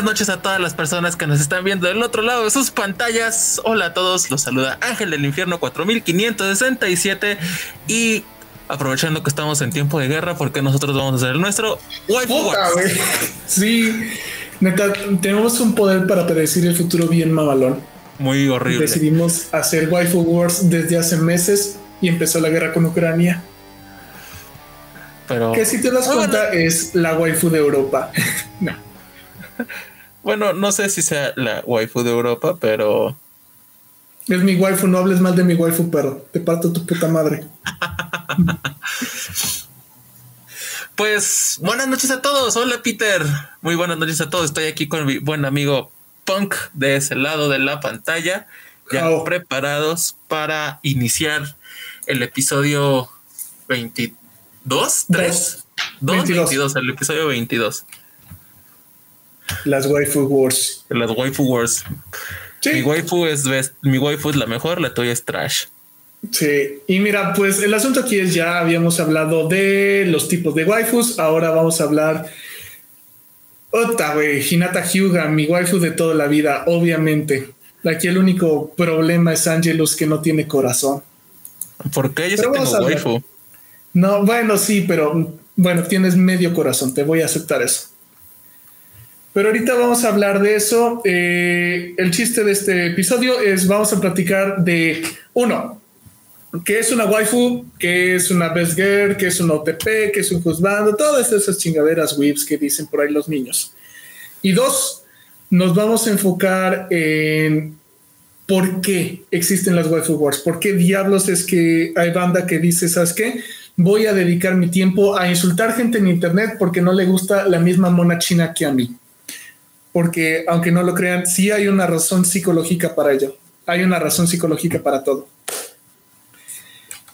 buenas noches a todas las personas que nos están viendo del otro lado de sus pantallas. Hola a todos, los saluda Ángel del Infierno 4567 y aprovechando que estamos en tiempo de guerra, porque nosotros vamos a hacer el nuestro Waifu Sí, neta, tenemos un poder para predecir el futuro bien mamalón. Muy horrible. Decidimos hacer Waifu Wars desde hace meses y empezó la guerra con Ucrania. Pero. Que si te das cuenta es la waifu de Europa. no. Bueno, no sé si sea la waifu de Europa, pero. Es mi waifu, no hables mal de mi waifu, pero te parto tu puta madre. pues buenas noches a todos. Hola, Peter. Muy buenas noches a todos. Estoy aquí con mi buen amigo Punk de ese lado de la pantalla, ya preparados para iniciar el episodio 22, 3, 2, 22. el episodio 22. Las waifu wars. Las waifu wars. Mi waifu es mi waifu es la mejor, la tuya es trash. Sí, y mira, pues el asunto aquí es ya habíamos hablado de los tipos de waifus, ahora vamos a hablar otra, güey, Hinata Hyuga, mi waifu de toda la vida, obviamente. Aquí el único problema es Angelus que no tiene corazón. ¿Por qué yo sí tengo waifu? No, bueno, sí, pero bueno, tienes medio corazón, te voy a aceptar eso. Pero ahorita vamos a hablar de eso. Eh, el chiste de este episodio es vamos a platicar de uno, qué es una waifu, qué es una best girl, qué es un OTP, qué es un juzgando, todas esas chingaderas whips que dicen por ahí los niños. Y dos, nos vamos a enfocar en por qué existen las waifu wars, por qué diablos es que hay banda que dice, ¿sabes qué? Voy a dedicar mi tiempo a insultar gente en internet porque no le gusta la misma mona china que a mí porque aunque no lo crean, sí hay una razón psicológica para ello. Hay una razón psicológica para todo.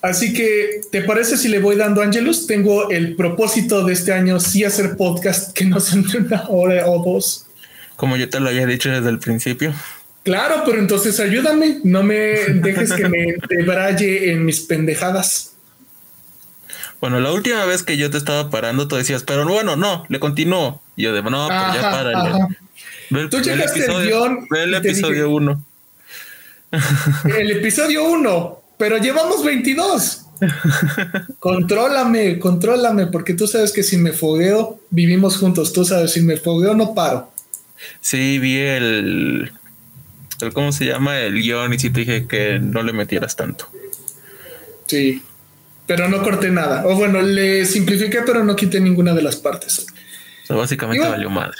Así que, ¿te parece si le voy dando Angelus? Tengo el propósito de este año sí hacer podcast que no son una hora o dos. Como yo te lo había dicho desde el principio. Claro, pero entonces ayúdame, no me dejes que me debraye en mis pendejadas. Bueno, la última vez que yo te estaba parando, tú decías, pero bueno, no, le continúo. Y yo de, no, pues ya párale. Tú checaste el, guion. el episodio 1. El episodio 1, pero llevamos 22. contrólame, contrólame, porque tú sabes que si me fogueo, vivimos juntos. Tú sabes, si me fogueo, no paro. Sí, vi el, el ¿cómo se llama? El guion y sí te dije que no le metieras tanto. Sí, pero no corté nada. O bueno, le simplifiqué, pero no quité ninguna de las partes. O sea, básicamente valió madre.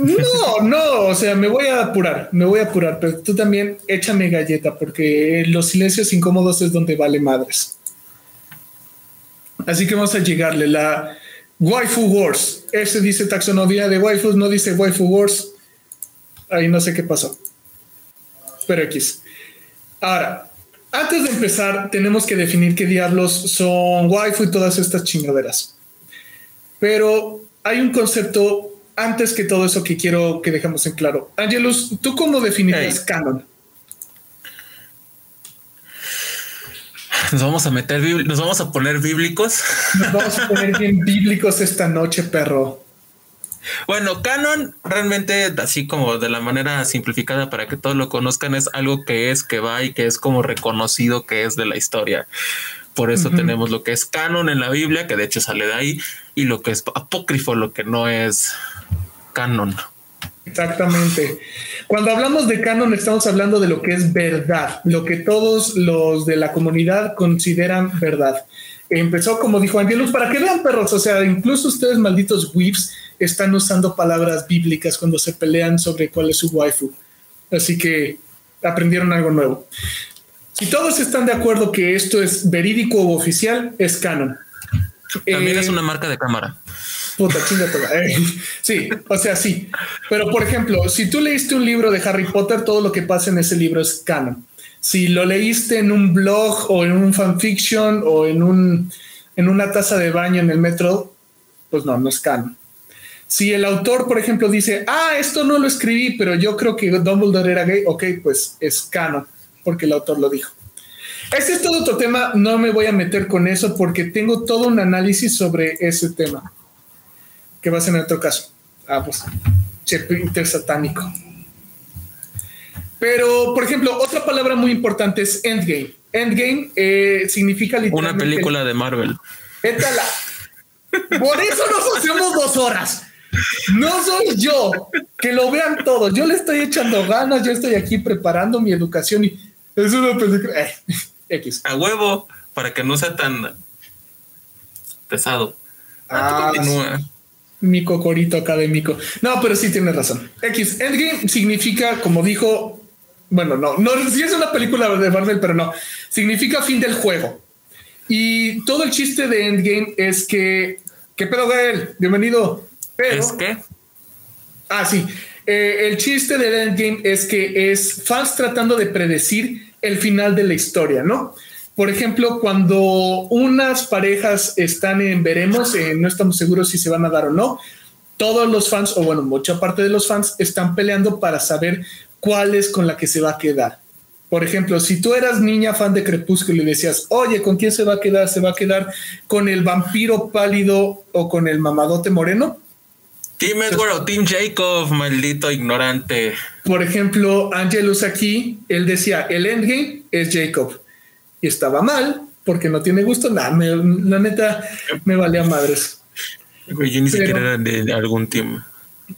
No, no, o sea, me voy a apurar, me voy a apurar, pero tú también échame galleta porque los silencios incómodos es donde vale madres. Así que vamos a llegarle la Waifu Wars. Ese dice taxonomía de waifus, no dice Waifu Wars. Ahí no sé qué pasó. Pero X. Ahora, antes de empezar, tenemos que definir qué diablos son waifu y todas estas chingaderas. Pero hay un concepto antes que todo eso que quiero que dejemos en claro. Angelus, ¿tú cómo definirías canon? Nos vamos a meter, nos vamos a poner bíblicos. Nos vamos a poner bien bíblicos esta noche, perro. Bueno, canon realmente, así como de la manera simplificada para que todos lo conozcan, es algo que es, que va y que es como reconocido que es de la historia. Por eso tenemos lo que es canon en la Biblia, que de hecho sale de ahí, y lo que es apócrifo, lo que no es canon. Exactamente. Cuando hablamos de canon estamos hablando de lo que es verdad, lo que todos los de la comunidad consideran verdad. Empezó como dijo Angelus, para que vean perros, o sea, incluso ustedes malditos whips están usando palabras bíblicas cuando se pelean sobre cuál es su waifu. Así que aprendieron algo nuevo. Si todos están de acuerdo que esto es verídico o oficial, es canon. También es eh, una marca de cámara. Puta, eh, sí, o sea, sí. Pero por ejemplo, si tú leíste un libro de Harry Potter, todo lo que pasa en ese libro es canon. Si lo leíste en un blog o en un fanfiction o en, un, en una taza de baño en el metro, pues no, no es canon. Si el autor, por ejemplo, dice, ah, esto no lo escribí, pero yo creo que Dumbledore era gay, ok, pues es canon, porque el autor lo dijo. Ese es todo otro tema, no me voy a meter con eso porque tengo todo un análisis sobre ese tema, que va a ser en otro caso. Ah, pues Peter satánico. Pero, por ejemplo, otra palabra muy importante es endgame. Endgame eh, significa Una película de Marvel. Étala. Por eso nos hacemos dos horas. No soy yo. Que lo vean todos. Yo le estoy echando ganas. Yo estoy aquí preparando mi educación y es una película. Eh, X. A huevo, para que no sea tan pesado. Ah, mi cocorito académico. No, pero sí tienes razón. X, Endgame significa, como dijo, bueno, no, no, sí es una película de Marvel, pero no, significa fin del juego. Y todo el chiste de Endgame es que, ¿qué pedo, Gael? Bienvenido. Pero, ¿Es que? Ah, sí. Eh, el chiste de Endgame es que es fans tratando de predecir el final de la historia, ¿no? Por ejemplo, cuando unas parejas están en veremos, eh, no estamos seguros si se van a dar o no, todos los fans, o bueno, mucha parte de los fans están peleando para saber cuál es con la que se va a quedar. Por ejemplo, si tú eras niña fan de Crepúsculo y decías, oye, ¿con quién se va a quedar? ¿Se va a quedar con el vampiro pálido o con el mamadote moreno? Team Edward o Team Jacob, maldito ignorante. Por ejemplo, Angelus aquí, él decía, el endgame es Jacob y estaba mal porque no tiene gusto. Nada, la neta me valía madres. yo ni siquiera era de algún team.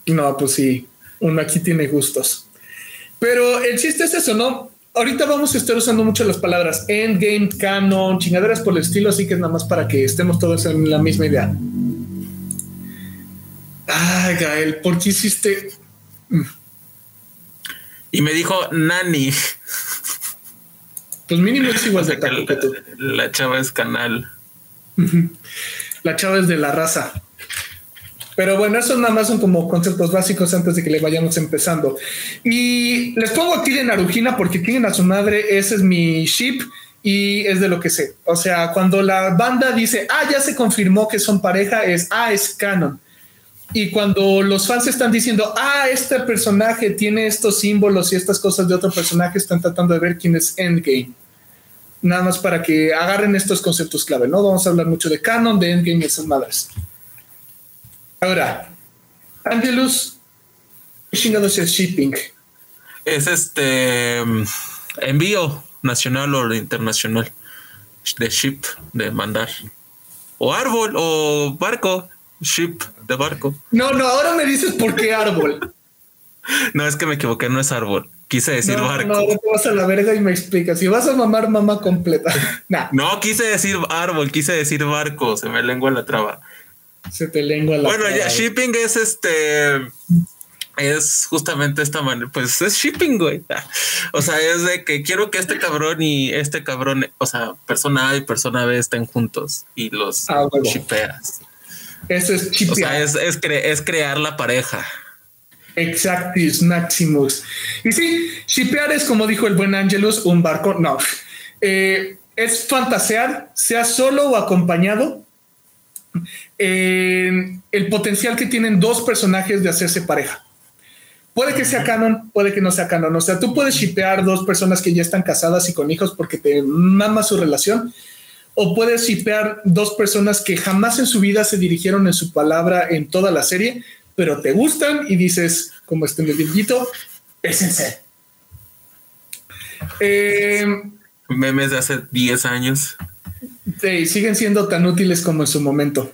No, pues sí, uno aquí tiene gustos. Pero el chiste es eso, ¿no? Ahorita vamos a estar usando mucho las palabras endgame, canon, chingaderas por el estilo, así que es nada más para que estemos todos en la misma idea. Ay, Gael, ¿por qué hiciste? Y me dijo Nani. Pues mínimo es igual de taco que tú. La chava es canal. La chava es de la raza. Pero bueno, eso nada más son como conceptos básicos antes de que le vayamos empezando. Y les pongo aquí de Narujina porque tienen a su madre, ese es mi ship y es de lo que sé. O sea, cuando la banda dice, ah, ya se confirmó que son pareja, es, ah, es canon. Y cuando los fans están diciendo, ah, este personaje tiene estos símbolos y estas cosas de otro personaje, están tratando de ver quién es Endgame. Nada más para que agarren estos conceptos clave, ¿no? Vamos a hablar mucho de canon, de Endgame y esas madres. Ahora, Angelus, ¿qué chingados es shipping? Es este mm, envío nacional o internacional de ship, de mandar. O árbol o barco, ship de barco. No, no, ahora me dices por qué árbol. no, es que me equivoqué, no es árbol. Quise decir barco. No, te vas a la verga y me explicas. Si vas a mamar mamá completa. No, quise decir árbol, quise decir barco. Se me lengua la traba. Se te lengua la Bueno, ya, shipping es este. Es justamente esta manera, pues es shipping, güey. O sea, es de que quiero que este cabrón y este cabrón, o sea, persona A y persona B estén juntos y los ah, Eso es shipping. O sea, es, es, crear la pareja. Exactis Maximus. Y sí, shipear es como dijo el buen Angelus, un barco. No, eh, es fantasear, sea solo o acompañado, el potencial que tienen dos personajes de hacerse pareja. Puede que sea canon, puede que no sea canon. O sea, tú puedes shipear dos personas que ya están casadas y con hijos porque te mama su relación. O puedes shipear dos personas que jamás en su vida se dirigieron en su palabra en toda la serie, pero te gustan y dices, como este medillito, es en Eh, Memes de hace 10 años. Sí, siguen siendo tan útiles como en su momento.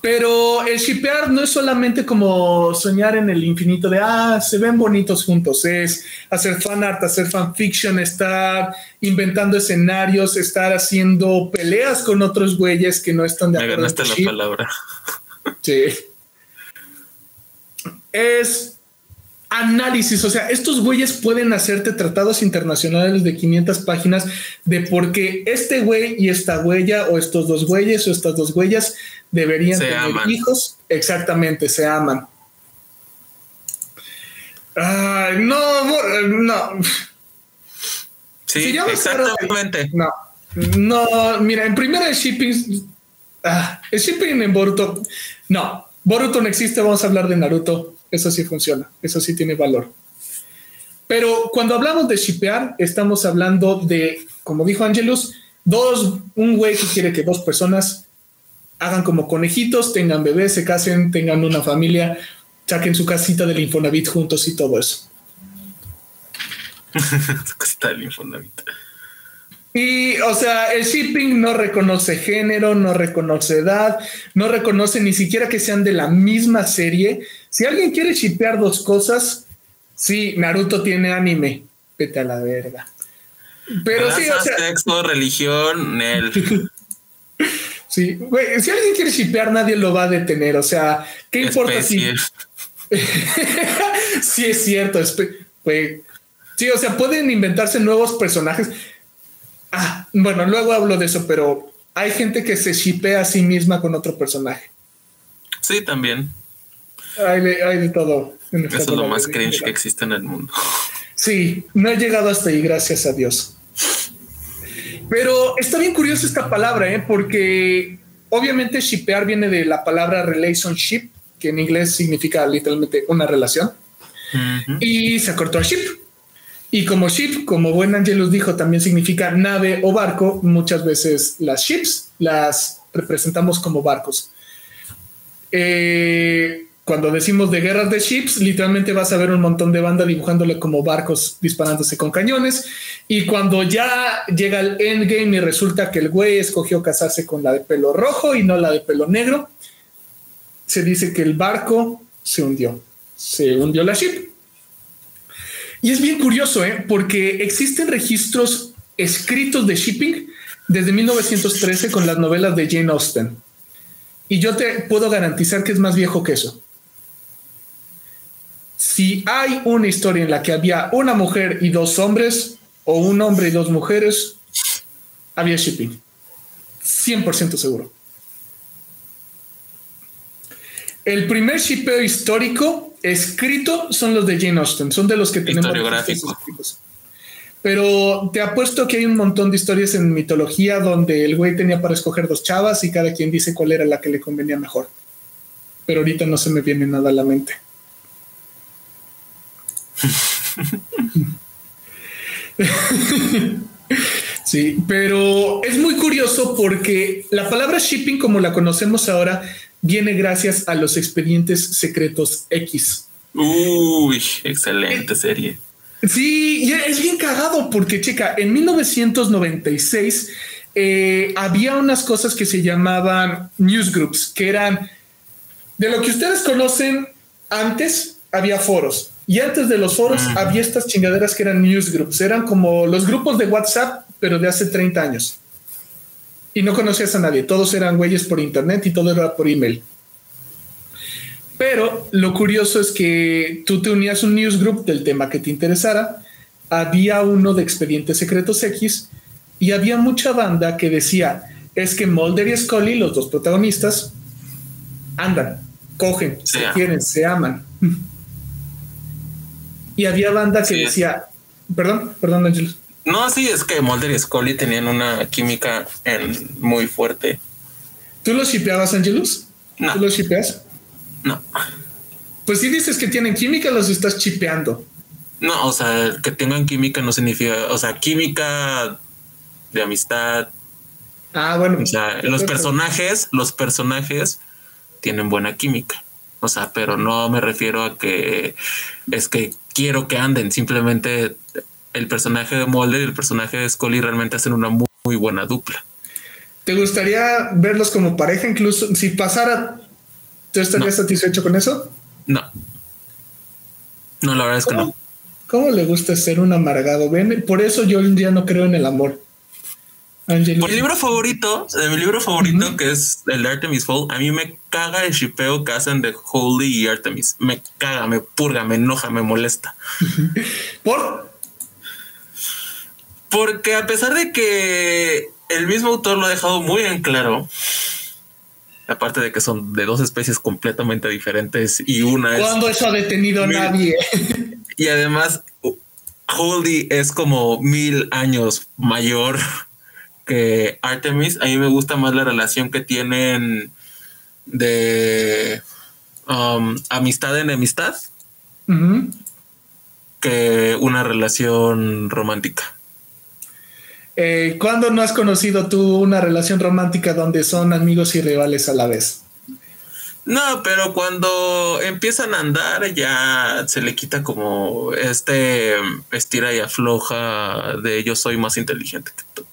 Pero el shipear no es solamente como soñar en el infinito de, ah, se ven bonitos juntos, es hacer fan art, hacer fanfiction, estar inventando escenarios, estar haciendo peleas con otros güeyes que no están de acuerdo. Me ganaste la palabra. Sí. Es análisis, o sea, estos güeyes pueden hacerte tratados internacionales de 500 páginas de por qué este güey y esta huella o estos dos güeyes o estas dos huellas deberían tener hijos. Exactamente, se aman. Ay, no, no. Sí, exactamente. no, no, mira, en primera el shipping, ah, el shipping en Boruto, no, Boruto no existe, vamos a hablar de Naruto eso sí funciona, eso sí tiene valor. Pero cuando hablamos de shipear, estamos hablando de, como dijo Angelus, dos, un güey que quiere que dos personas hagan como conejitos, tengan bebés, se casen, tengan una familia. saquen su casita del Infonavit juntos y todo eso. su casita del Infonavit. Y, o sea, el shipping no reconoce género, no reconoce edad, no reconoce ni siquiera que sean de la misma serie. Si alguien quiere shippear dos cosas, sí, Naruto tiene anime, vete a la verga. Pero sí, o sea, sexo, religión, el. sí, güey, si alguien quiere shippear, nadie lo va a detener. O sea, ¿qué importa si. sí, es cierto. Güey. Sí, o sea, pueden inventarse nuevos personajes. Ah, bueno, luego hablo de eso, pero hay gente que se shipea a sí misma con otro personaje. Sí, también. Hay de, todo. Eso es lo más cringe que existe en el mundo. Sí, no he llegado hasta ahí, gracias a Dios. Pero está bien curioso esta palabra, ¿eh? porque obviamente shipear viene de la palabra relationship, que en inglés significa literalmente una relación, y se acortó a ship. Y como ship, como buen Angelus dijo, también significa nave o barco. Muchas veces las ships las representamos como barcos. Eh, cuando decimos de guerras de ships, literalmente vas a ver un montón de banda dibujándole como barcos disparándose con cañones. Y cuando ya llega el endgame y resulta que el güey escogió casarse con la de pelo rojo y no la de pelo negro, se dice que el barco se hundió. Se hundió la ship. Y es bien curioso, ¿eh? porque existen registros escritos de shipping desde 1913 con las novelas de Jane Austen. Y yo te puedo garantizar que es más viejo que eso si hay una historia en la que había una mujer y dos hombres, o un hombre y dos mujeres, había shipping. 100% seguro. El primer shipeo histórico escrito son los de Jane Austen, son de los que tenemos escritos. Pero te apuesto que hay un montón de historias en mitología donde el güey tenía para escoger dos chavas y cada quien dice cuál era la que le convenía mejor. Pero ahorita no se me viene nada a la mente. sí, pero es muy curioso porque la palabra shipping como la conocemos ahora viene gracias a los expedientes secretos X. Uy, excelente serie. Sí, es bien cagado porque, checa, en 1996 eh, había unas cosas que se llamaban newsgroups, que eran de lo que ustedes conocen antes, había foros. Y antes de los foros había estas chingaderas que eran newsgroups, eran como los grupos de WhatsApp, pero de hace 30 años. Y no conocías a nadie, todos eran güeyes por internet y todo era por email. Pero lo curioso es que tú te unías a un newsgroup del tema que te interesara, había uno de expedientes secretos X y había mucha banda que decía, es que Mulder y Scully, los dos protagonistas, andan, cogen, se quieren, se aman. Y había banda que decía, perdón, perdón, Ángelos. No, sí, es que Mulder y Scully tenían una química en, muy fuerte. ¿Tú los shipeabas, Angelus? No. ¿Tú los shipeas? No. Pues si dices que tienen química, los estás chipeando. No, o sea, que tengan química no significa, o sea, química de amistad. Ah, bueno. O sea, los personajes, los personajes tienen buena química. O sea, pero no me refiero a que es que quiero que anden. Simplemente el personaje de Mulder y el personaje de Scully realmente hacen una muy, buena dupla. ¿Te gustaría verlos como pareja? Incluso si pasara, ¿tú estarías satisfecho con eso? No. No, la verdad es que no. ¿Cómo le gusta ser un amargado? Ven, por eso yo un día no creo en el amor. Mi libro favorito, de mi libro favorito, que es el de Artemis Fowl, a mí me caga el shipeo que hacen de Holy y Artemis. Me caga, me purga, me enoja, me molesta. ¿Por? Porque a pesar de que el mismo autor lo ha dejado muy en claro, aparte de que son de dos especies completamente diferentes y una es. ¿Cuándo eso ha detenido a nadie? y además, Holy es como mil años mayor que Artemis. A mí me gusta más la relación que tienen de um, amistad en enemistad que una relación romántica. Eh, ¿Cuándo no has conocido tú una relación romántica donde son amigos y rivales a la vez? No, pero cuando empiezan a andar ya se le quita como este estira y afloja de yo soy más inteligente que tú.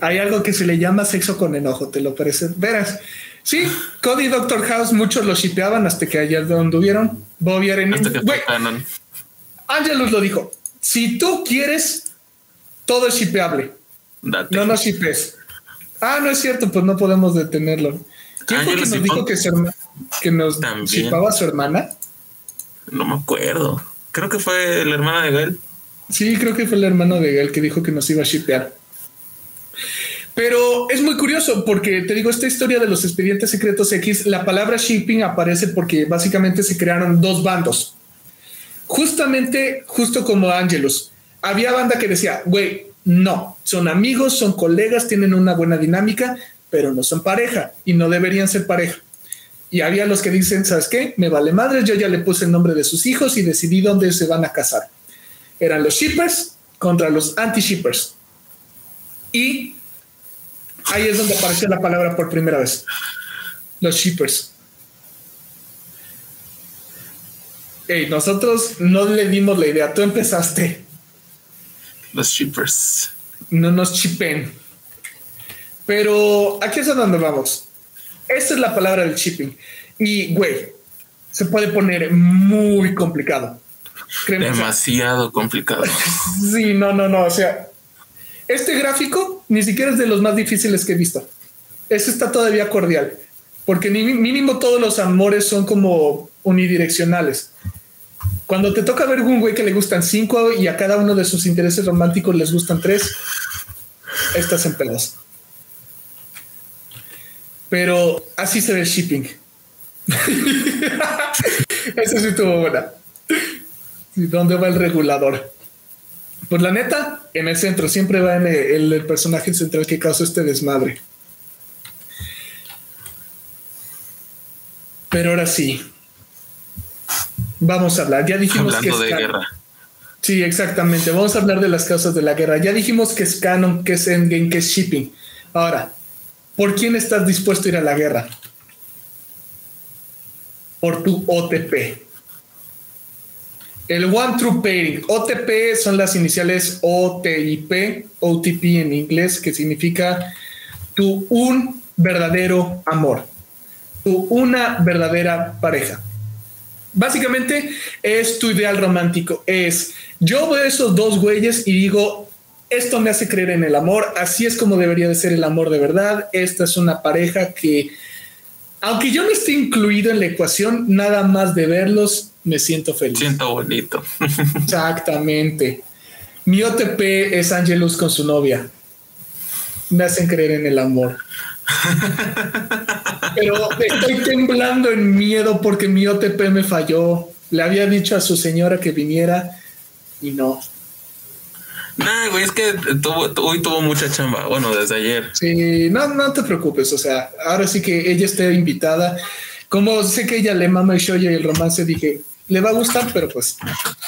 Hay algo que se le llama sexo con enojo, te lo parece. Verás, sí, Cody y Doctor House muchos lo shipeaban hasta que ayer donde anduvieron. Bobby Angelus lo dijo. Si tú quieres, todo es shipeable. No nos shipes. Ah, no es cierto, pues no podemos detenerlo. ¿Quién fue que nos dijo que, que nos shipaba a su hermana? No me acuerdo. Creo que fue la hermana de Gael. Sí, creo que fue el hermano de Gael que dijo que nos iba a shipear. Pero es muy curioso porque te digo, esta historia de los expedientes secretos X, la palabra shipping aparece porque básicamente se crearon dos bandos. Justamente, justo como Angelus, había banda que decía, güey, no, son amigos, son colegas, tienen una buena dinámica, pero no son pareja y no deberían ser pareja. Y había los que dicen, ¿sabes qué? Me vale madre, yo ya le puse el nombre de sus hijos y decidí dónde se van a casar. Eran los shippers contra los anti-shippers. Y ahí es donde apareció la palabra por primera vez. Los shippers. Hey, nosotros no le dimos la idea, tú empezaste. Los shippers. No nos chipen. Pero aquí es a donde vamos. Esta es la palabra del shipping. Y, güey, se puede poner muy complicado. Demasiado complicado. sí, no, no, no. O sea, este gráfico ni siquiera es de los más difíciles que he visto. Este está todavía cordial. Porque mínimo todos los amores son como unidireccionales. Cuando te toca ver un güey que le gustan cinco y a cada uno de sus intereses románticos les gustan tres, estás en pedos. Pero así se ve el shipping. Eso sí estuvo buena. ¿Dónde va el regulador? Pues la neta, en el centro, siempre va en el, personaje central que causa este desmadre. Pero ahora sí, vamos a hablar. Ya dijimos Hablando que es de guerra. Sí, exactamente. Vamos a hablar de las causas de la guerra. Ya dijimos que es canon, que es endgame, que es shipping. Ahora, ¿Por quién estás dispuesto a ir a la guerra? Por tu OTP. El One True Pairing. OTP son las iniciales OTIP, OTP en inglés, que significa tu un verdadero amor, tu una verdadera pareja. Básicamente es tu ideal romántico. Es yo veo esos dos güeyes y digo, esto me hace creer en el amor, así es como debería de ser el amor de verdad. Esta es una pareja que, aunque yo no esté incluido en la ecuación, nada más de verlos, me siento feliz. Siento bonito. Exactamente. Mi OTP es Angelus con su novia. Me hacen creer en el amor. Pero estoy temblando en miedo porque mi OTP me falló. Le había dicho a su señora que viniera y no. Nah, güey, es que hoy tuvo mucha chamba. Bueno, desde ayer. Sí, no, no te preocupes. O sea, ahora sí que ella esté invitada. Como sé que ella le mama el show y el romance, dije, le va a gustar, pero pues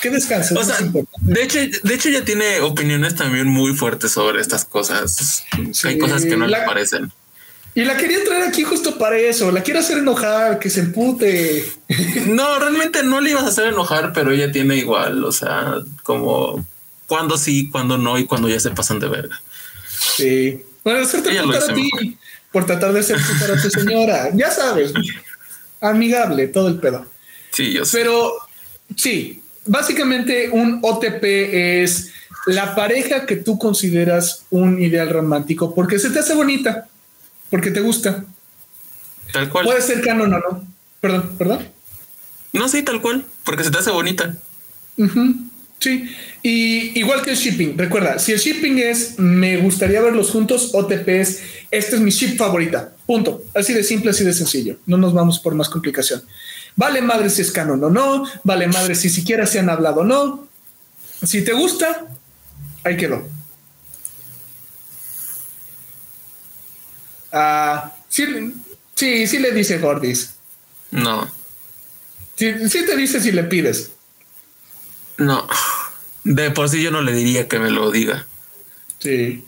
que descanse. O sea, de hecho, de hecho, ella tiene opiniones también muy fuertes sobre estas cosas. Hay cosas que no le parecen. Y la quería traer aquí justo para eso. La quiero hacer enojar, que se empute. No, realmente no le ibas a hacer enojar, pero ella tiene igual. O sea, como cuándo sí, cuándo no y cuando ya se pasan de verga. Sí. Bueno, hacerte a ti por tratar de ser para tu señora. ya sabes, amigable, todo el pedo. Sí, yo sé. Pero sí, básicamente un OTP es la pareja que tú consideras un ideal romántico porque se te hace bonita, porque te gusta. Tal cual. Puede ser canon o no. Perdón, perdón. No, sí, tal cual, porque se te hace bonita. Sí, y igual que el shipping, recuerda, si el shipping es me gustaría verlos juntos, OTP es esta es mi ship favorita. Punto. Así de simple, así de sencillo. No nos vamos por más complicación. Vale madre si es canon o no, vale madre si siquiera se han hablado o no. Si te gusta, ahí quedó. Ah, sí, sí, sí le dice Gordis. No. Sí, sí te dice si le pides. No, de por sí yo no le diría que me lo diga. Sí.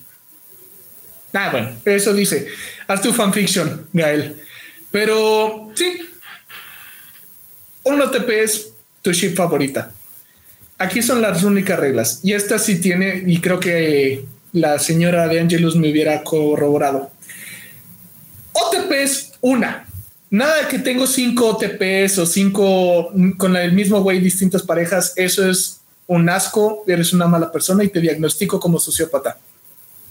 Ah, bueno, eso dice. Haz tu fanfiction, Gael. Pero sí, un OTP es tu ship favorita. Aquí son las únicas reglas. Y esta sí tiene, y creo que la señora de Angelus me hubiera corroborado. OTP es una. Nada que tengo cinco OTPs o cinco con el mismo güey, distintas parejas. Eso es un asco. Eres una mala persona y te diagnostico como sociópata.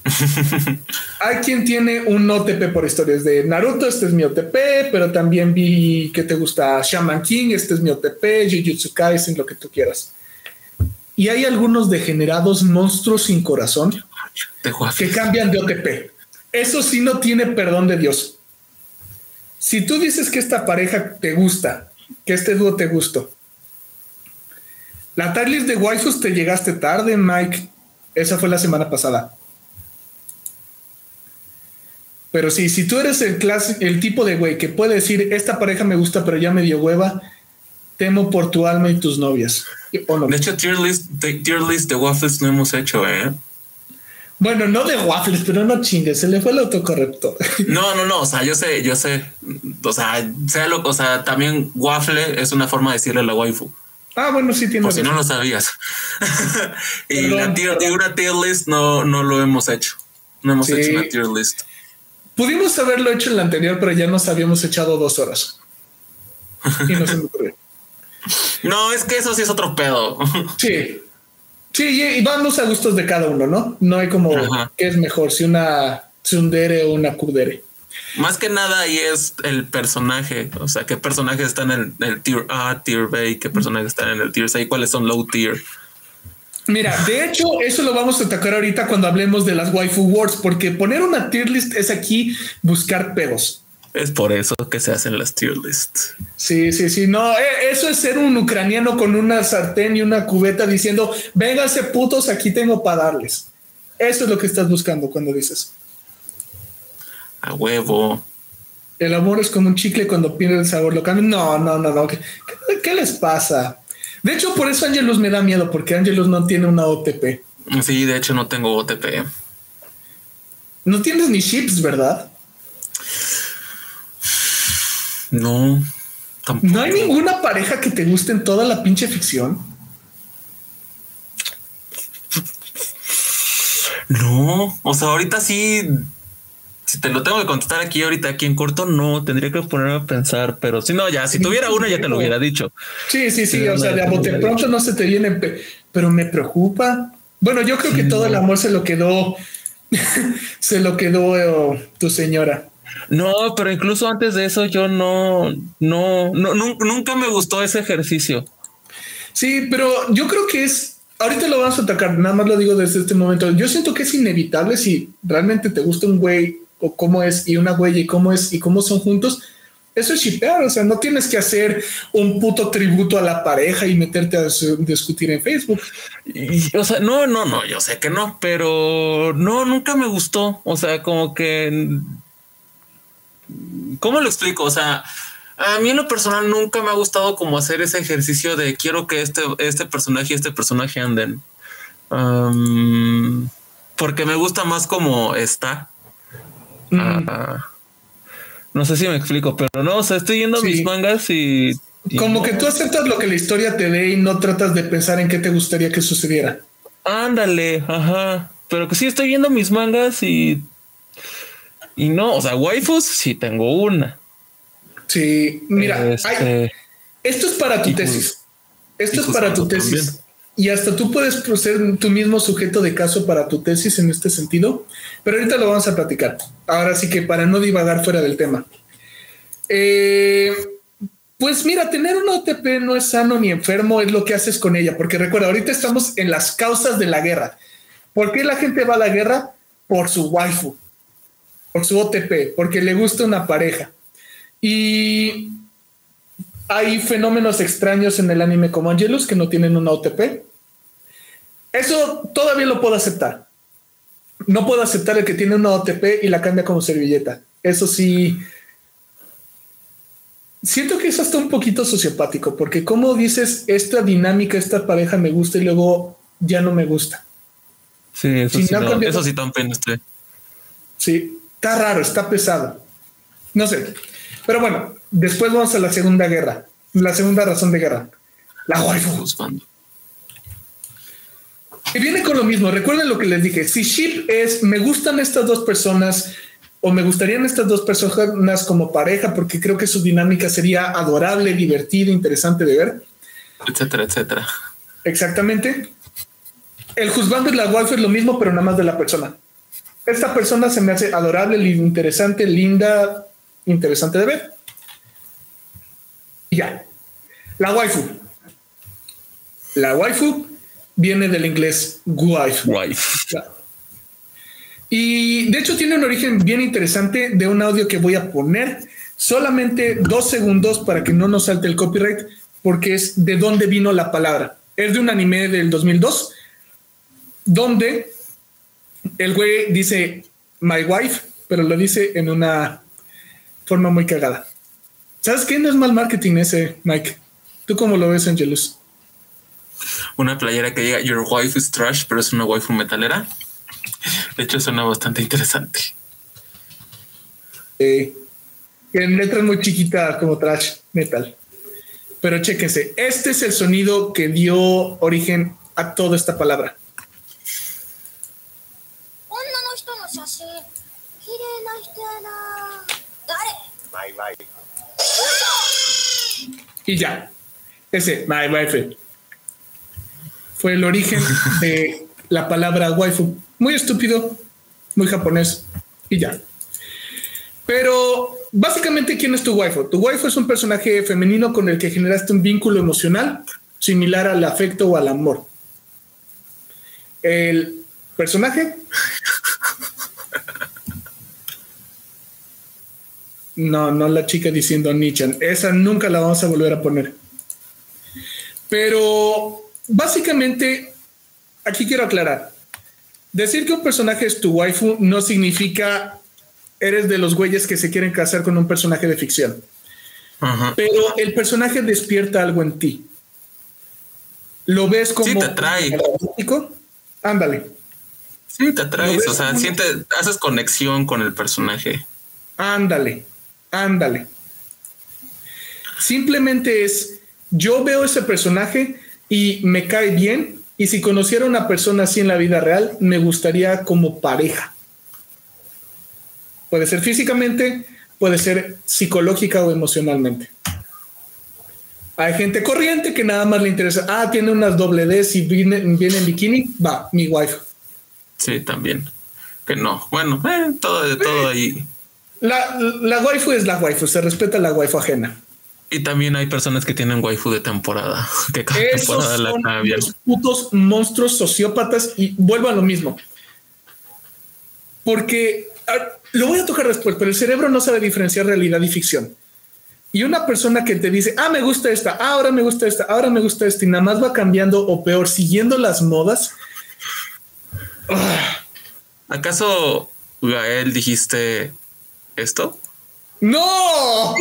Hay quien tiene un OTP por historias de Naruto, este es mi OTP, pero también vi que te gusta Shaman King, este es mi OTP, Jujutsu Kaisen, lo que tú quieras. Y hay algunos degenerados monstruos sin corazón que cambian de OTP. Eso sí no tiene perdón de Dios. Si tú dices que esta pareja te gusta, que este dúo te gustó, la list de waifus te llegaste tarde, Mike. Esa fue la semana pasada. Pero sí, si tú eres el, el tipo de güey que puede decir, esta pareja me gusta, pero ya me dio hueva, temo por tu alma y tus novias. De hecho, tier list, de waffles no hemos hecho, ¿eh? Bueno, no de waffles, pero no chingues, se le fue el autocorrector. No, no, no, o sea, yo sé, yo sé, o sea, sea lo, o sea, también waffle es una forma de decirle a la waifu. Ah, bueno, sí tiene. Por si no lo sabías. y la tier, una tier list no, no lo hemos hecho. No hemos hecho una tier list. Pudimos haberlo hecho en la anterior, pero ya nos habíamos echado dos horas. Y no se me ocurrió. No, es que eso sí es otro pedo. Sí. Sí, y vamos a gustos de cada uno, ¿no? No hay como qué es mejor, si una tsundere o una kudere. Más que nada ahí es el personaje, o sea, qué personajes están en el, tier A, tier B y qué personajes están en el tier C y cuáles son low tier. Mira, de hecho, eso lo vamos a atacar ahorita cuando hablemos de las waifu wars, porque poner una tier list es aquí buscar pedos. Es por eso que se hacen las tier lists. Sí, sí, sí. No, e, eso es ser un ucraniano con una sartén y una cubeta diciendo, vénganse putos, aquí tengo para darles. Eso es lo que estás buscando cuando dices. A huevo. El amor es como un chicle cuando pierde el sabor, lo cambia. No, no, no, no. qué les pasa? De hecho, por eso Angelus me da miedo, porque Angelus no tiene una OTP. Sí, de hecho no tengo OTP. No tienes ni chips, ¿verdad? No. Tampoco. ¿No hay ninguna pareja que te guste en toda la pinche ficción? No, o sea, ahorita sí si te lo tengo que contestar aquí ahorita, aquí en corto, no, tendría que ponerme a pensar, pero si no, ya, si tuviera uno ya te lo hubiera dicho. Sí, sí, sí, o sea, de a bote pronto no se te viene, pero me preocupa. Bueno, yo creo que todo el amor se lo quedó, se lo quedó eh, tu señora. No, pero incluso antes de eso yo no, no, no, nunca me gustó ese ejercicio. Sí, pero yo creo que es, ahorita lo vamos a atacar, nada más lo digo desde este momento. Yo siento que es inevitable si realmente te gusta un güey cómo es y una huella y cómo es y cómo son juntos, eso es shipear. O sea, no tienes que hacer un puto tributo a la pareja y meterte a discutir en Facebook. o sea, no, no, no, yo sé que no, pero no, nunca me gustó. O sea, como que. ¿Cómo lo explico? O sea, a mí en lo personal nunca me ha gustado como hacer ese ejercicio de quiero que este, este personaje y este personaje anden. porque me gusta más como está Ah, no sé si me explico, pero no, o sea, estoy yendo mis mangas y, Como que tú aceptas lo que la historia te dé y no tratas de pensar en qué te gustaría que sucediera. Ándale, ajá. Pero que sí estoy viendo mis mangas y. Y no, o sea, waifus sí tengo una. Sí, mira, este, esto es para tu pues, tesis. Esto es para tu tesis y hasta tú puedes ser tu mismo sujeto de caso para tu tesis en este sentido, pero ahorita lo vamos a platicar. Ahora sí que para no divagar fuera del tema. Eh, pues mira, tener un OTP no es sano ni enfermo, es lo que haces con ella, porque recuerda, ahorita estamos en las causas de la guerra. ¿Por qué la gente va a la guerra? Por su waifu, por su OTP, porque le gusta una pareja. Y hay fenómenos extraños en el anime como Angelus que no tienen una OTP. Eso todavía lo puedo aceptar. No puedo aceptar el que tiene una OTP y la cambia como servilleta. Eso sí. Siento que eso está un poquito sociopático, porque como dices, esta dinámica, esta pareja me gusta y luego ya no me gusta. Sí, eso, sí, eso sí tan pena Sí, está raro, está pesado. No sé. Pero bueno, después vamos a la segunda guerra, la segunda razón de guerra, la waifu. Y viene con lo mismo. Recuerden lo que les dije. Si ship es me gustan estas dos personas o me gustarían estas dos personas como pareja porque creo que su dinámica sería adorable, divertida, interesante de ver, etcétera, etcétera. Exactamente. El juzgando y la waifu es lo mismo, pero nada más de la persona. Esta persona se me hace adorable, interesante, linda, interesante de ver. Y ya. La waifu. La waifu viene del inglés wife. Wife. Y de hecho tiene un origen bien interesante de un audio que voy a poner solamente dos segundos para que no nos salte el copyright, porque es de dónde vino la palabra. Es de un anime del 2002, donde el güey dice my wife, pero lo dice en una forma muy cagada. ¿Sabes qué? No es mal marketing ese, Mike. ¿Tú cómo lo ves, Angelus? Una playera que diga Your wife is trash, pero es una waifu metalera. De hecho, suena bastante interesante. Eh, en letras muy chiquitas como trash metal. Pero chéquense, este es el sonido que dio origen a toda esta palabra. Y ya, ese, my wife, fue el origen de la palabra waifu. Muy estúpido, muy japonés y ya. Pero básicamente, ¿quién es tu waifu? Tu waifu es un personaje femenino con el que generaste un vínculo emocional similar al afecto o al amor. El personaje No, no la chica diciendo Nichan. Esa nunca la vamos a volver a poner. Pero básicamente, aquí quiero aclarar. Decir que un personaje es tu waifu no significa eres de los güeyes que se quieren casar con un personaje de ficción. Pero el personaje despierta algo en ti. Lo ves como. Sí, te atrae. Ándale. Sí, te atraes. O sea, sientes, haces conexión con el personaje. Ándale. Ándale. Simplemente es, yo veo ese personaje y me cae bien y si conociera una persona así en la vida real, me gustaría como pareja. Puede ser físicamente, puede ser psicológica o emocionalmente. Hay gente corriente que nada más le interesa, ah, tiene unas doble D y viene, viene en bikini, va, mi wife. Sí, también. Que no. Bueno, eh, todo de todo ahí. La, la waifu es la waifu, se respeta la waifu ajena. Y también hay personas que tienen waifu de temporada, que cada temporada la cambian. Los putos monstruos sociópatas y vuelvo a lo mismo. Porque lo voy a tocar después, pero el cerebro no sabe diferenciar realidad y ficción. Y una persona que te dice, ah, me gusta esta, ah, ahora me gusta esta, ahora me gusta esta, y nada más va cambiando o peor, siguiendo las modas. ¿Acaso, Gael, dijiste esto? ¡No!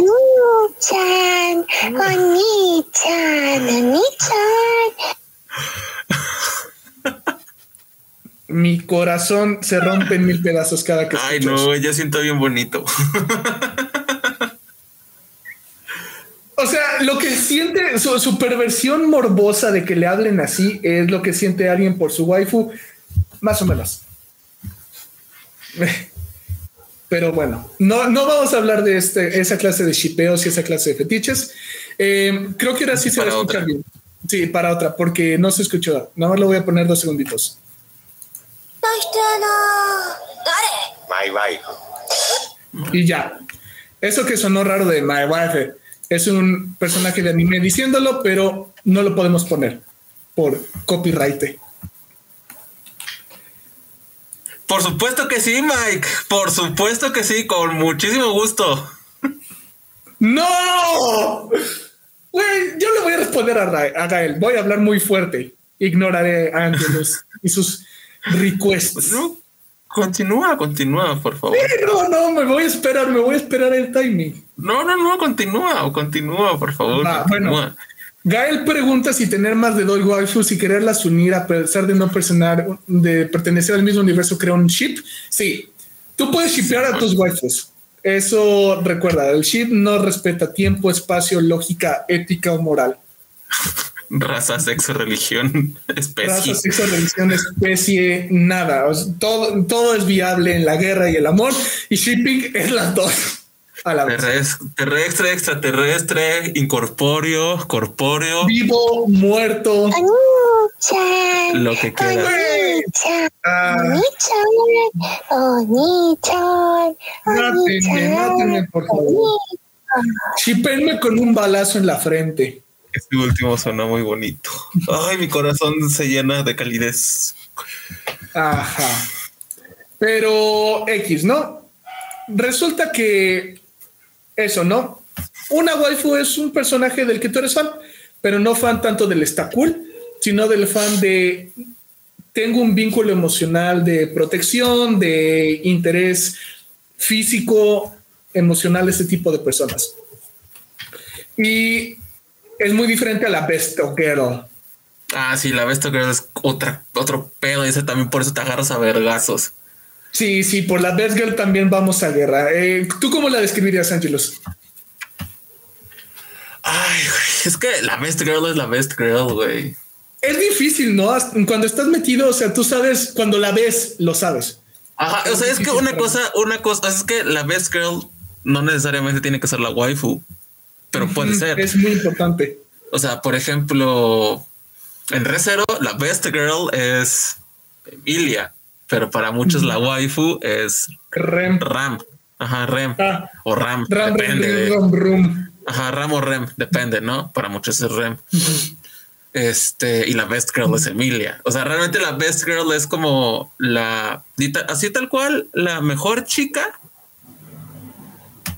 chan Oni-chan, Oni-chan. Mi corazón se rompe en mil pedazos cada que Ay, no, ya siento bien bonito. O sea, lo que siente su, su, perversión morbosa de que le hablen así es lo que siente alguien por su waifu, más o menos. Pero bueno, no, no vamos a hablar de este, esa clase de shipeos y esa clase de fetiches. Eh, creo que ahora sí se va a escuchar bien. Sí, para otra, porque no se escuchó. Nada más lo voy a poner dos segunditos. My wife. Y ya. Eso que sonó raro de My wife es un personaje de anime diciéndolo, pero no lo podemos poner por copyright. Por supuesto que sí, Mike. Por supuesto que sí, con muchísimo gusto. ¡No! yo le voy a responder a, Gael. Voy a hablar muy fuerte. Ignoraré a Ángeles y sus requests. continúa, continúa, por favor. no, no, me voy a esperar, me voy a esperar el timing. No, no, no, continúa, continúa, por favor. Bueno, Gael pregunta si tener más de dos waifus y quererlas unir a pesar de no personar, de pertenecer al mismo universo crea un ship. Sí, tú puedes shipear a tus waifus. Eso recuerda, el ship no respeta tiempo, espacio, lógica, ética o moral. Raza, sexo, religión, especie. Raza, sexo, religión, especie, nada. O sea, todo, todo es viable en la guerra y el amor y shipping es las dos. A la vez. Terrestre, terrestre, extraterrestre, incorpóreo, corpóreo, Vivo, muerto. Lo que. Ah, mátenme, mátenme, por favor. Shippenme con un balazo en la frente. Este último sonó muy bonito. Ay, mi corazón se llena de calidez. Ajá. Pero X, ¿no? Resulta que eso, ¿no? Una waifu es un personaje del que tú eres fan, pero no fan tanto del está cool, sino del fan de tengo un vínculo emocional de protección, de interés físico, emocional, ese tipo de personas. Y es muy diferente a la best of girl. Ah, sí, la Besto Girl es otra, otro pedo. Y ese también por eso te agarras a vergazos. Sí, sí, por la best girl también vamos a guerra. Eh, ¿Tú cómo la describirías, Ángelos? Ay, es que la Best Girl es la Best Girl, güey. Es difícil, ¿no? Cuando estás metido, o sea, tú sabes, cuando la ves, lo sabes. Ajá, o sea, es que una cosa, una cosa, es que la Best Girl no necesariamente tiene que ser la waifu, pero puede ser. Es muy importante. O sea, por ejemplo, en Recero, la Best Girl es Emilia, pero para muchos la waifu es Rem. Ram. Ajá, Rem. Ah, O Ram, ram, depende. de- ram, ram, ram. Ajá, Ram o Rem, depende, ¿no? Para muchos es Rem. Este, y la best girl es Emilia. O sea, realmente la best girl es como la, así tal cual, la mejor chica,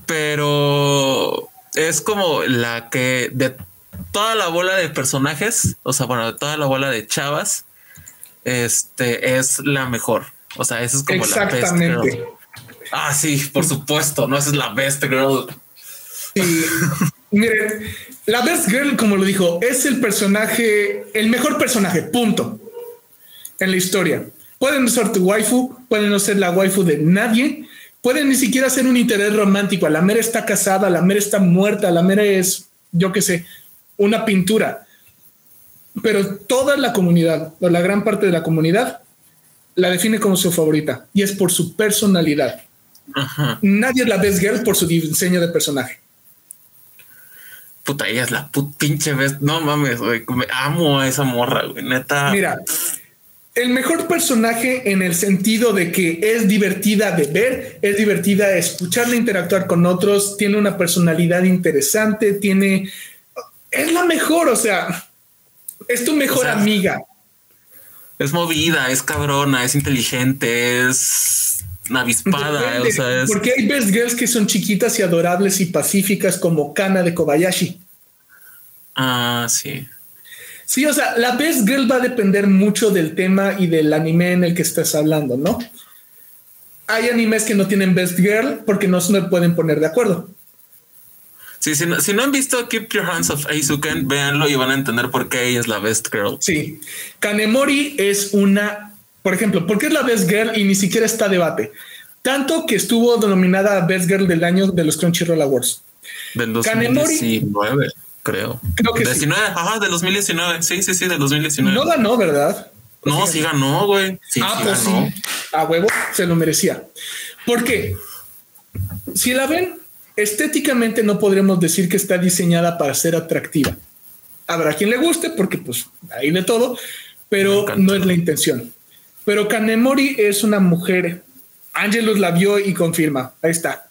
pero es como la que de toda la bola de personajes, o sea, bueno, de toda la bola de chavas, este es la mejor. O sea, esa es como la best girl. Ah, sí, por supuesto, no, esa es la best girl. Sí. Miren, la Best Girl, como lo dijo, es el personaje, el mejor personaje, punto. En la historia. Pueden no ser tu waifu, pueden no ser la waifu de nadie, pueden ni siquiera ser un interés romántico. La mera está casada, la mera está muerta, la mera es, yo qué sé, una pintura. Pero toda la comunidad, o la gran parte de la comunidad, la define como su favorita y es por su personalidad. Ajá. Nadie es la Best Girl por su diseño de personaje. Puta, ella es la put pinche vez. No mames, güey. Me amo a esa morra, güey. Neta. Mira, el mejor personaje en el sentido de que es divertida de ver, es divertida escucharla interactuar con otros, tiene una personalidad interesante, tiene. Es la mejor, o sea, es tu mejor O sea, amiga. Es movida, es cabrona, es inteligente, es avispada. Depende, o sea, es. Porque hay best girls que son chiquitas y adorables y pacíficas como Kana de Kobayashi. Ah, sí. Sí, o sea, la best girl va a depender mucho del tema y del anime en el que estás hablando, ¿no? Hay animes que no tienen best girl porque no se pueden poner de acuerdo. Sí, si no, si no han visto Keep Your Hands Off Aizuken, véanlo y van a entender por qué ella es la best girl. Sí, Kanemori es una, por ejemplo, ¿por qué es la best girl y ni siquiera está debate? Tanto que estuvo denominada Best Girl del año de los Crunchyroll Awards. Del Kanemori. 2019, creo. Creo que sí. 19, ajá, del 2019. Sí, sí, sí, del 2019. No ganó, ¿verdad? No, sí ganó, güey. Sí, ah, sí pues ganó. sí. A huevo se lo merecía. ¿Por qué? Si la ven, estéticamente no podremos decir que está diseñada para ser atractiva. Habrá quien le guste porque pues hay de todo, pero no es la intención. Pero Kanemori es una mujer. Angelus la vio y confirma. Ahí está.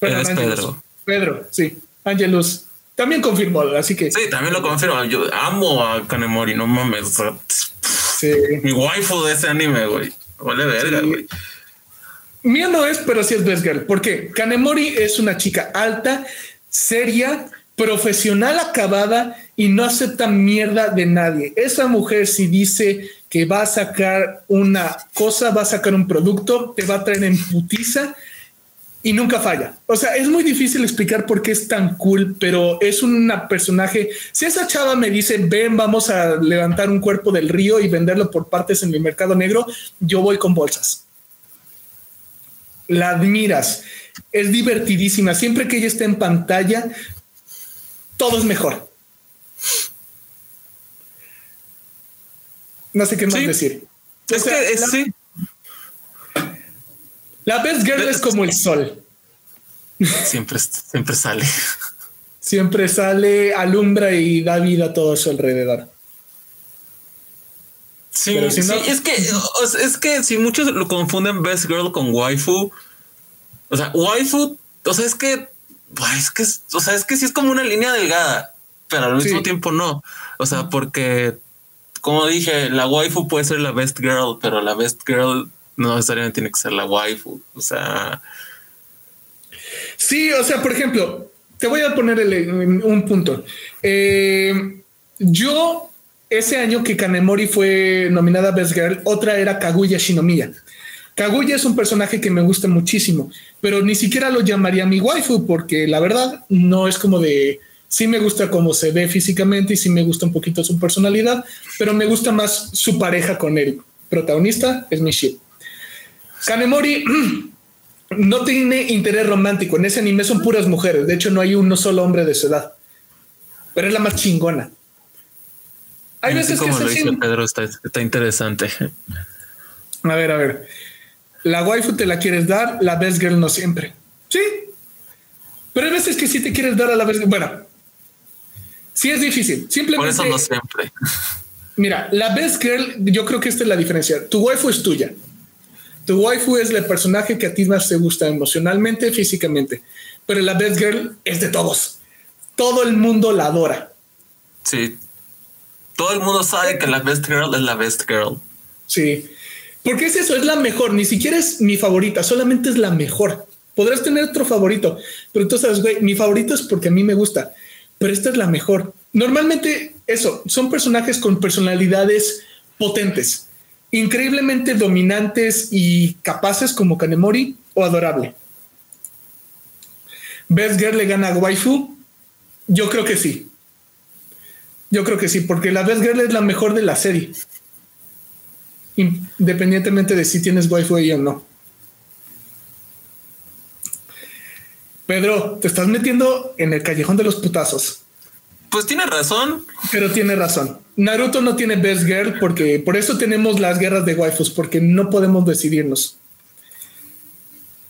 Es Angelus. Pedro. Pedro, sí. Angelus también confirmó, así que Sí, también lo confirmo. Yo amo a Kanemori, no mames. sí. mi waifu de ese anime, güey. Vale verga, Sí. güey. Mía no es, pero sí es best girl. Porque Kanemori es una chica alta, seria, profesional acabada y no acepta mierda de nadie. Esa mujer si dice que va a sacar una cosa, va a sacar un producto, te va a traer en putiza y nunca falla. O sea, es muy difícil explicar por qué es tan cool, pero es una personaje. Si esa chava me dice, ven, vamos a levantar un cuerpo del río y venderlo por partes en el mercado negro, yo voy con bolsas. La admiras, es divertidísima. Siempre que ella está en pantalla, todo es mejor. No sé qué más Sí. decir. Es O sea, que es, la, sí. la Best Girl es como el sol. Siempre, siempre sale. Siempre sale, alumbra y da vida a todo a su alrededor. Sí, Pero si sí, no- es que es que si muchos lo confunden Best Girl con waifu, o sea, waifu, o sea, es que pues, es que o sea, es que sí es como una línea delgada, pero al mismo Sí. tiempo no. O sea, porque como dije, la waifu puede ser la best girl, pero la best girl no necesariamente tiene que ser la waifu. O sea, Sí, o sea, por ejemplo, te voy a poner el- un punto. Eh, yo, ese año que Kanemori fue nominada Best Girl, otra era Kaguya Shinomiya. Kaguya es un personaje que me gusta muchísimo, pero ni siquiera lo llamaría mi waifu, porque la verdad no es como de. Sí me gusta cómo se ve físicamente y sí me gusta un poquito su personalidad, pero me gusta más su pareja con el protagonista, es mi. Kanemori no tiene interés romántico. En ese anime son puras mujeres. De hecho, no hay uno solo hombre de su edad. Pero es la más chingona. Hay veces que como lo dice siente- Pedro, está, está interesante. A ver, a ver. La waifu te la quieres dar, la best girl no siempre. Sí. Pero hay veces que sí te quieres dar a la best girl. Bueno, sí es difícil. Por Simplemente, eso no siempre. mira, la best girl, yo creo que esta es la diferencia. Tu waifu es tuya. Tu waifu es el personaje que a ti más te gusta emocionalmente, físicamente. Pero la best girl es de todos. Todo el mundo la adora. Sí. Todo el mundo sabe que la best girl es la best girl. Sí. Porque es eso, es la mejor. Ni siquiera es mi favorita, solamente es la mejor. Podrás tener otro favorito, pero tú sabes, güey, mi favorito es porque a mí me gusta, pero esta es la mejor. Normalmente, eso, son personajes con personalidades potentes, increíblemente dominantes y capaces como Kanemori o adorable. Best Girl le gana a Waifu. Yo creo que sí. Yo creo que sí, porque la Best Girl es la mejor de la serie independientemente de si tienes waifu ahí o no. Pedro, te estás metiendo en el callejón de los putazos, Pues tiene razón. pero tiene razón. Naruto no tiene best girl porque por eso tenemos las guerras de waifus, porque no podemos decidirnos.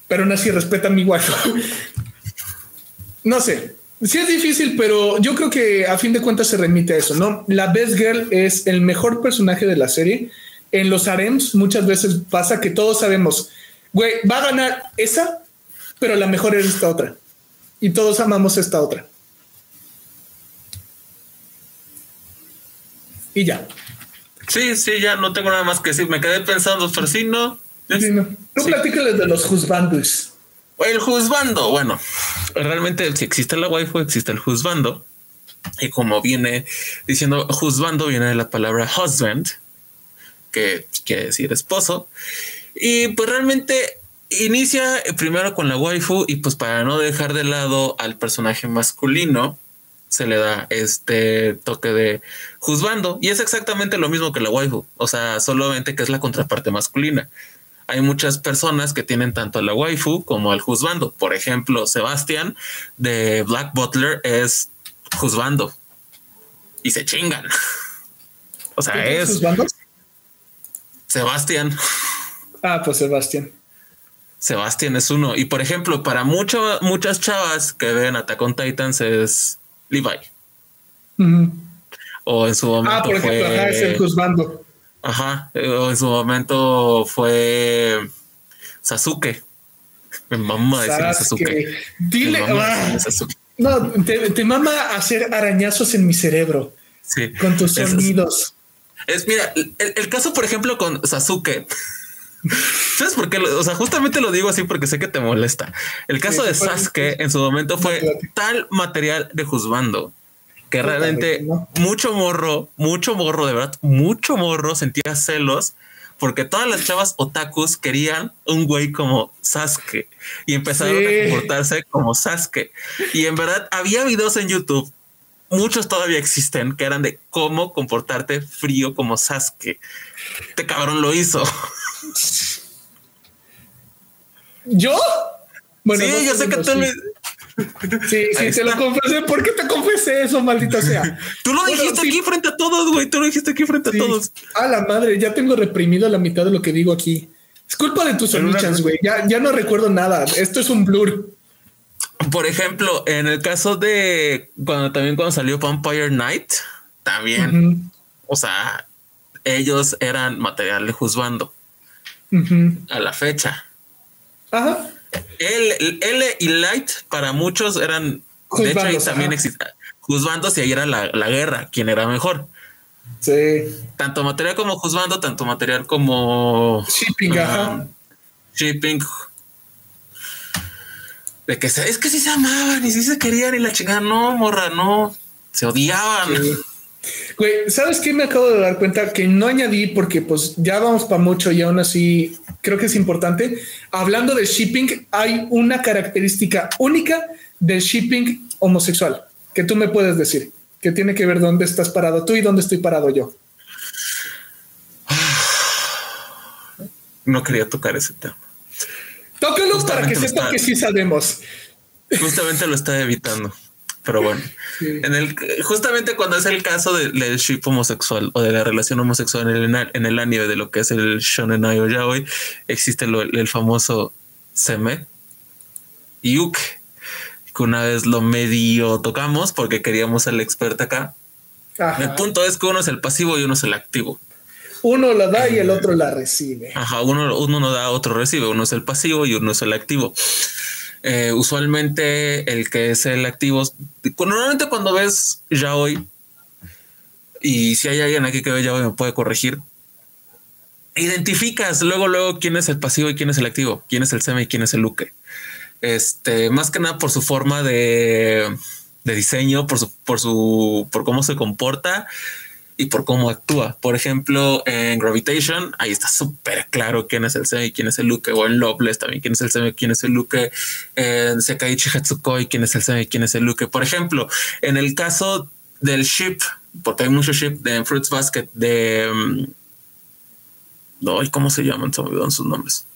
Pero aún así respeta mi waifu. no sé. Sí es difícil, pero yo creo que a fin de cuentas se remite a eso, ¿no? La best girl es el mejor personaje de la serie. En los harems muchas veces pasa que todos sabemos, güey, va a ganar esa, pero la mejor es esta otra. Y todos amamos esta otra. Y ya. Sí, sí, ya no tengo nada más que decir. Me quedé pensando, pero sí, no. Sí, no. Tú Sí. de los juzbandos. El juzbando, bueno, realmente si existe la waifu, existe el juzbando. Y como viene diciendo juzbando, viene de la palabra husband, que quiere decir esposo. Y pues realmente inicia primero con la waifu y pues para no dejar de lado al personaje masculino, se le da este toque de juzbando. Y es exactamente lo mismo que la waifu, o sea, solamente que es la contraparte masculina hay muchas personas que tienen tanto a la waifu como al juzbando. Por ejemplo, Sebastián de Black Butler es juzbando y se chingan. O sea, ¿Tienes es? Sebastián. Ah, pues Sebastián. Sebastián es uno. Y por ejemplo, para mucho, muchas chavas que ven Attack on Titans es Levi. O en su momento Ah, por ejemplo, fue. es el juzbando. Ajá, eh, en su momento fue Sasuke. Me mama decirle Sasuke. Dile, Me mama ah, Sasuke. no, te, te mama hacer arañazos en mi cerebro Sí. con tus Es- sonidos. Es, mira, el, el caso, por ejemplo, con Sasuke. ¿Sabes por qué? O sea, justamente lo digo así porque sé que te molesta. El caso Sí, de Sasuke en su momento fue tal material de juzgando que realmente ¿no? mucho morro, mucho morro, de verdad, mucho morro sentía celos porque todas las chavas otakus querían un güey como Sasuke y empezaron Sí. a comportarse como Sasuke. Y en verdad había videos en YouTube muchos todavía existen que eran de cómo comportarte frío como Sasuke. Este cabrón lo hizo. ¿Yo? Bueno, sí, no yo sé que tú lo, Sí, sí, te lo confesé. ¿Por qué te confesé eso, maldita sea? tú lo Bueno, dijiste sí. aquí frente a todos, güey. Tú lo dijiste aquí frente Sí. a todos. A la madre, ya tengo reprimido la mitad de lo que digo aquí. Es culpa de tus omichans, güey. Ya, ya no recuerdo nada. Esto es un blur. Por ejemplo, en el caso de cuando también cuando salió Vampire Night, también, o sea, ellos eran material de juzgando a la fecha. Ajá. L, L y Light para muchos eran, de hecho, ahí Juzbandos, también ajá. existía juzgando si ahí era la, la guerra, quién era mejor. Sí. Tanto material como juzgando, tanto material como Shipping, ajá. um, shipping. De que se, es que sí se amaban y sí se querían y la chingada, no, morra, no, se odiaban. Sí. Güey, ¿sabes qué? Me acabo de dar cuenta que no añadí porque pues ya vamos para mucho y aún así creo que es importante. Hablando de shipping, hay una característica única del shipping homosexual que tú me puedes decir, que tiene que ver dónde estás parado tú y dónde estoy parado yo. No quería tocar ese tema. Tócalo para que sepa está- que sí sabemos. Justamente lo estaba evitando. Pero bueno, Sí. en el justamente cuando es el caso de- del ship homosexual o de la relación homosexual en el, en el anime de lo que es el shonen o yaoi, existe lo- el famoso seme y uke, que una vez lo medio tocamos porque queríamos al experto acá. Ajá. El punto es que uno es el pasivo y uno es el activo. Uno la da y el otro la recibe. Ajá, uno, uno no da, otro recibe, uno es el pasivo y uno es el activo. Eh, usualmente el que es el activo, normalmente cuando ves ya hoy, y si hay alguien aquí que ve ya hoy me puede corregir, identificas luego, luego quién es el pasivo y quién es el activo, quién es el seme y quién es el luque. Este, más que nada por su forma de, de diseño, por su, por su, por cómo se comporta y por cómo actúa. Por ejemplo, en Gravitation, ahí está súper claro quién es el Semi y quién es el Luke, o en Loveless también quién es el Semi y quién es el Luke, en Sekaiichi Hatsukoi quién es el Semi y quién es el Luke. Por ejemplo, en el caso del ship, porque hay mucho ship de Fruits Basket de... mm, No, ¿y ¿cómo se llaman? Se me olvidaron sus nombres.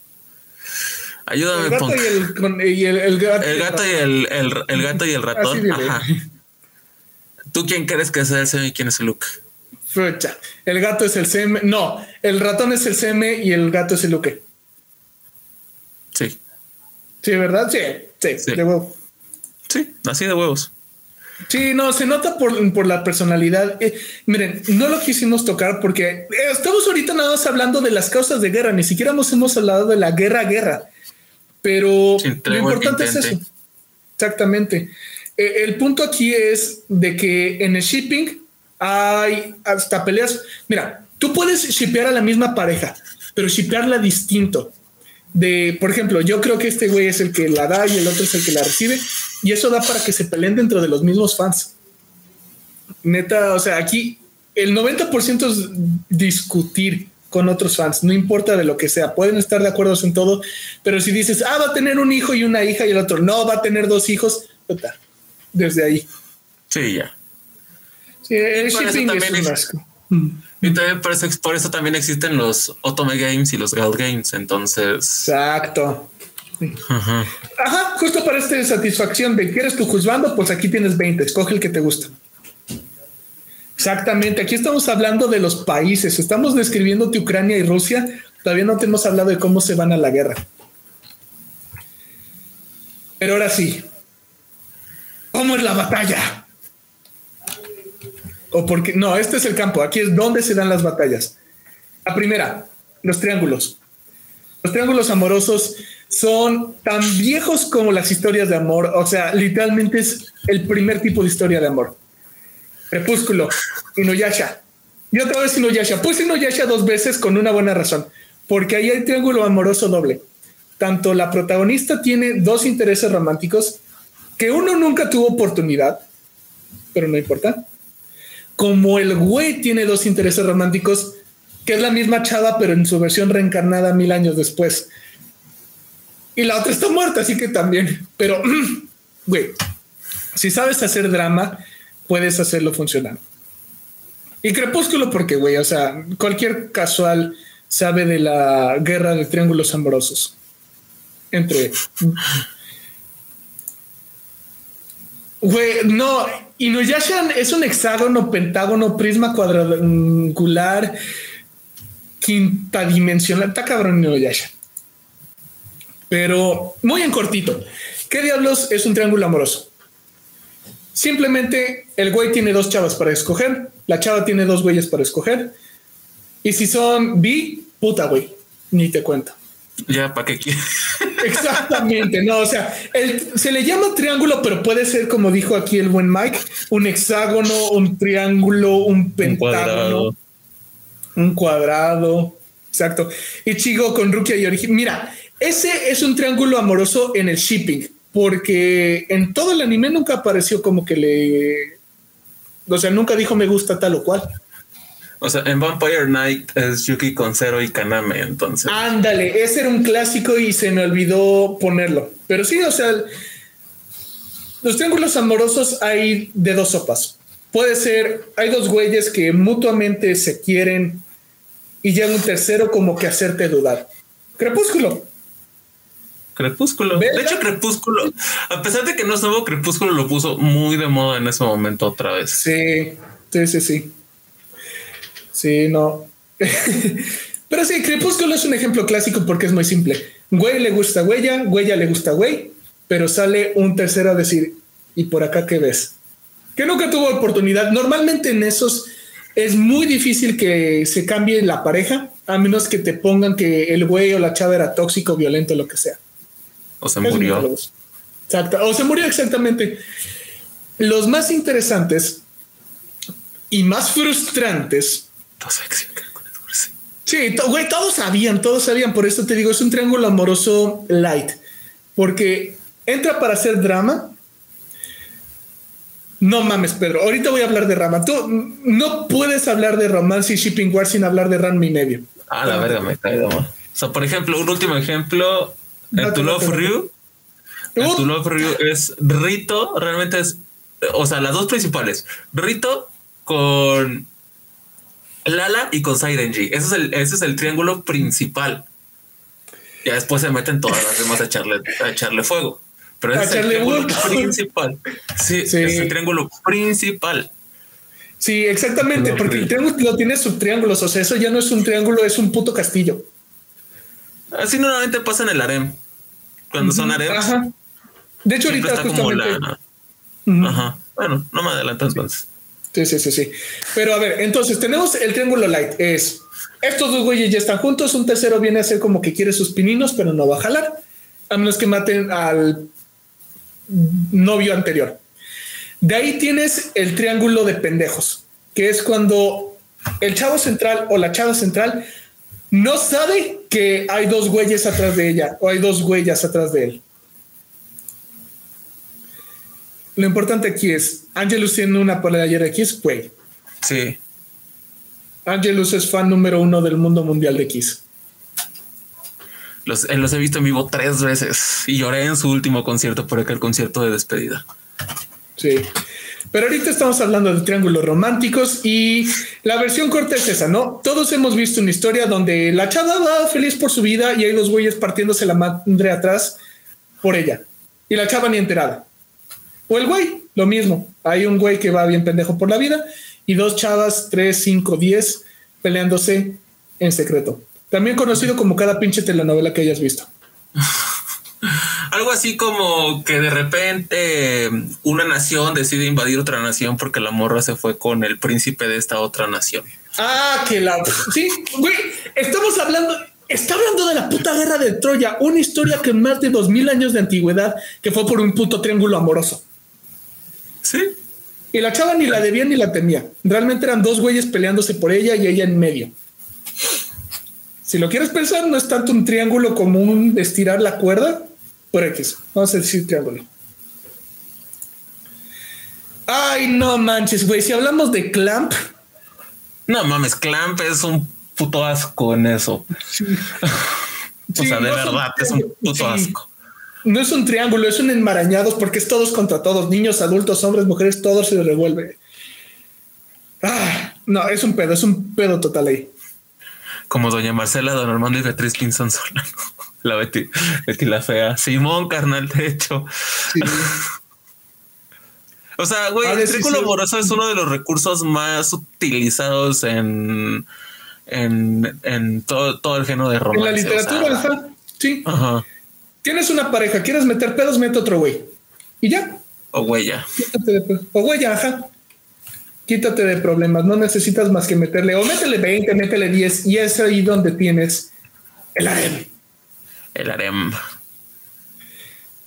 El Ayúdame, gato Punk. y el, con- y el, el gato. El gato y el, el, el gato y el ratón. Ajá. ¿Tú quién crees que es el Semi y quién es el Luke? Fecha. El gato es el CM. No, el ratón es el CM y el gato es el Luque. Sí. Sí, ¿verdad? Sí, sí, Sí. de huevo. Sí, así de huevos. Sí, no, se nota por, por la personalidad. Eh, miren, no lo quisimos tocar porque estamos ahorita nada más hablando de las causas de guerra, ni siquiera hemos, hemos hablado de la guerra-guerra. Pero Sin lo tregua que importante es eso. Exactamente. Eh, el punto aquí es de que en el shipping hay hasta peleas. Mira, tú puedes shippear a la misma pareja, pero shippearla distinto. De, por ejemplo, yo creo que este güey es el que la da y el otro es el que la recibe, y eso da para que se peleen dentro de los mismos fans. Neta, o sea, aquí el 90% es discutir con otros fans, no importa de lo que sea, pueden estar de acuerdo en todo, pero si dices, ah, va a tener un hijo y una hija, y el otro, no, va a tener dos hijos, desde ahí. Sí, ya. Sí, el Por eso es también un es- asco. Mm, Y también por eso, por eso también existen los Otome Games y los Gal Games. Entonces, Exacto. ajá. Ajá, justo para esta satisfacción de quieres tu juzgando, pues aquí tienes 20, escoge el que te gusta. Exactamente, aquí estamos hablando de los países, estamos describiéndote Ucrania y Rusia, todavía no te hemos hablado de cómo se van a la guerra. Pero ahora sí, ¿cómo es la batalla? O porque, no, este es el campo, aquí es donde se dan las batallas. La primera, los triángulos. Los triángulos amorosos son tan viejos como las historias de amor. O sea, literalmente es el primer tipo de historia de amor. Crepúsculo, Inuyasha. Y otra vez Inuyasha. Puse Inuyasha dos veces con una buena razón. Porque ahí hay triángulo amoroso doble. Tanto la protagonista tiene dos intereses románticos que uno nunca tuvo oportunidad, pero no importa. Como el güey tiene dos intereses románticos que es la misma chava, pero en su versión reencarnada mil años después. Y la otra está muerta, así que también. Pero, güey, si sabes hacer drama, puedes hacerlo funcionar. Y Crepúsculo, porque, güey, o sea, cualquier casual sabe de la guerra de triángulos amorosos. entre. Güey, no, Inuyasha es un hexágono, pentágono, prisma cuadrangular, quinta dimensional. Está cabrón Inuyasha. Pero muy en cortito. ¿Qué diablos es un triángulo amoroso? Simplemente el güey tiene dos chavas para escoger, la chava tiene dos güeyes para escoger. Y si son bi, puta güey, ni te cuento. Ya, ¿para qué quieres? Exactamente, no, o sea, se le llama triángulo, pero puede ser, como dijo aquí el buen Mike, un hexágono, un triángulo, un pentágono, un cuadrado. Exacto. Y Chigo con Rukia y Origen. Mira, ese es un triángulo amoroso en el shipping, porque en todo el anime nunca apareció como que le. O sea, nunca dijo me gusta tal o cual. O sea, en Vampire Night es Yuki con Zero y Kaname, entonces. Ándale, ese era un clásico y se me olvidó ponerlo. Pero sí, o sea, los triángulos amorosos hay de dos sopas. Puede ser, hay dos güeyes que mutuamente se quieren y llega un tercero como que hacerte dudar. Crepúsculo. Crepúsculo. De hecho, Crepúsculo, a pesar de que no es nuevo, Crepúsculo lo puso muy de moda en ese momento otra vez. Sí, sí, sí, sí. Sí, no. Pero sí, Crepúsculo es un ejemplo clásico porque es muy simple. Güey le gusta huella, huella le gusta güey, pero sale un tercero a decir, ¿y por acá qué ves? Que nunca tuvo oportunidad. Normalmente en esos es muy difícil que se cambie la pareja, a menos que te pongan que el güey o la chava era tóxico, violento, lo que sea. O se murió. Exacto. O se murió exactamente. Los más interesantes y más frustrantes Sí, güey, todos sabían, todos sabían. Por eso te digo, es un triángulo amoroso light. Porque entra para hacer drama. No mames, Pedro. Ahorita voy a hablar de Rama. Tú no puedes hablar de romance y shipping war sin hablar de Ram y medio. Ah, la verga, me cae O sea, por ejemplo, un último ejemplo. En Tu Love Ryu. En Tu Love Ryu es Rito. Realmente es. O sea, las dos principales. Rito con Lala y con Sirenji. Ese es el, ese es el triángulo principal. Ya después se meten todas las demás a echarle, a echarle fuego. Pero ese es el triángulo principal. Sí, es el triángulo principal. Sí, exactamente, porque el triángulo tiene subtriángulos, o sea, eso ya no es un triángulo, es un puto castillo. Así normalmente pasa en el harem. Cuando son harems. De hecho, ahorita justamente... Ajá. Bueno, no me adelanto entonces. Sí, sí, sí, sí. Pero a ver, entonces tenemos el triángulo light. Es estos dos güeyes ya están juntos. Un tercero viene a ser como que quiere sus pininos, pero no va a jalar. A menos que maten al novio anterior. De ahí tienes el triángulo de pendejos, que es cuando el chavo central o la chava central no sabe que hay dos güeyes atrás de ella o hay dos huellas atrás de él. Lo importante aquí es, Angelus tiene una playera de Kiss, güey. Sí. Angelus es fan número uno del mundo mundial de Kiss. Los, eh, los he visto en vivo tres veces y lloré en su último concierto por aquel concierto de despedida. Sí. Pero ahorita estamos hablando de triángulos románticos y la versión corta es esa, ¿no? Todos hemos visto una historia donde la chava va feliz por su vida y hay dos güeyes partiéndose la madre atrás por ella. Y la chava ni enterada. O el güey, lo mismo. Hay un güey que va bien pendejo por la vida y dos chavas, tres, cinco, diez, peleándose en secreto. También conocido como cada pinche telenovela que hayas visto. Algo así como que de repente una nación decide invadir otra nación porque la morra se fue con el príncipe de esta otra nación. Ah, que la... Sí, güey, estamos hablando... Está hablando de la puta guerra de Troya, una historia que más de dos mil años de antigüedad que fue por un puto triángulo amoroso. Sí. Y la chava ni la debía ni la temía. Realmente eran dos güeyes peleándose por ella y ella en medio. Si lo quieres pensar, no es tanto un triángulo como un estirar la cuerda por X. Vamos a decir triángulo. Ay, no manches, güey. Si hablamos de Clamp. No mames, Clamp es un puto asco en eso. o sea, de verdad, es un puto asco no es un triángulo, es un enmarañados porque es todos contra todos, niños, adultos, hombres, mujeres, todo se revuelve. Ah, no, es un pedo, es un pedo total ahí. Como doña Marcela, don Armando y Beatriz Pinzón Solano. La Betty, Betty la fea. Simón, carnal, de hecho. Sí. O sea, güey, A el sí, sí. amoroso es uno de los recursos más utilizados en, en, en todo, todo el género de En romance. la o literatura, sea, ajá. Sí. ajá. Tienes una pareja, quieres meter pedos, mete otro güey. Y ya. O huella. Quítate de pe- O güey, ajá. Quítate de problemas. No necesitas más que meterle. O métele 20, métele 10. Y es ahí donde tienes el harem. El harem.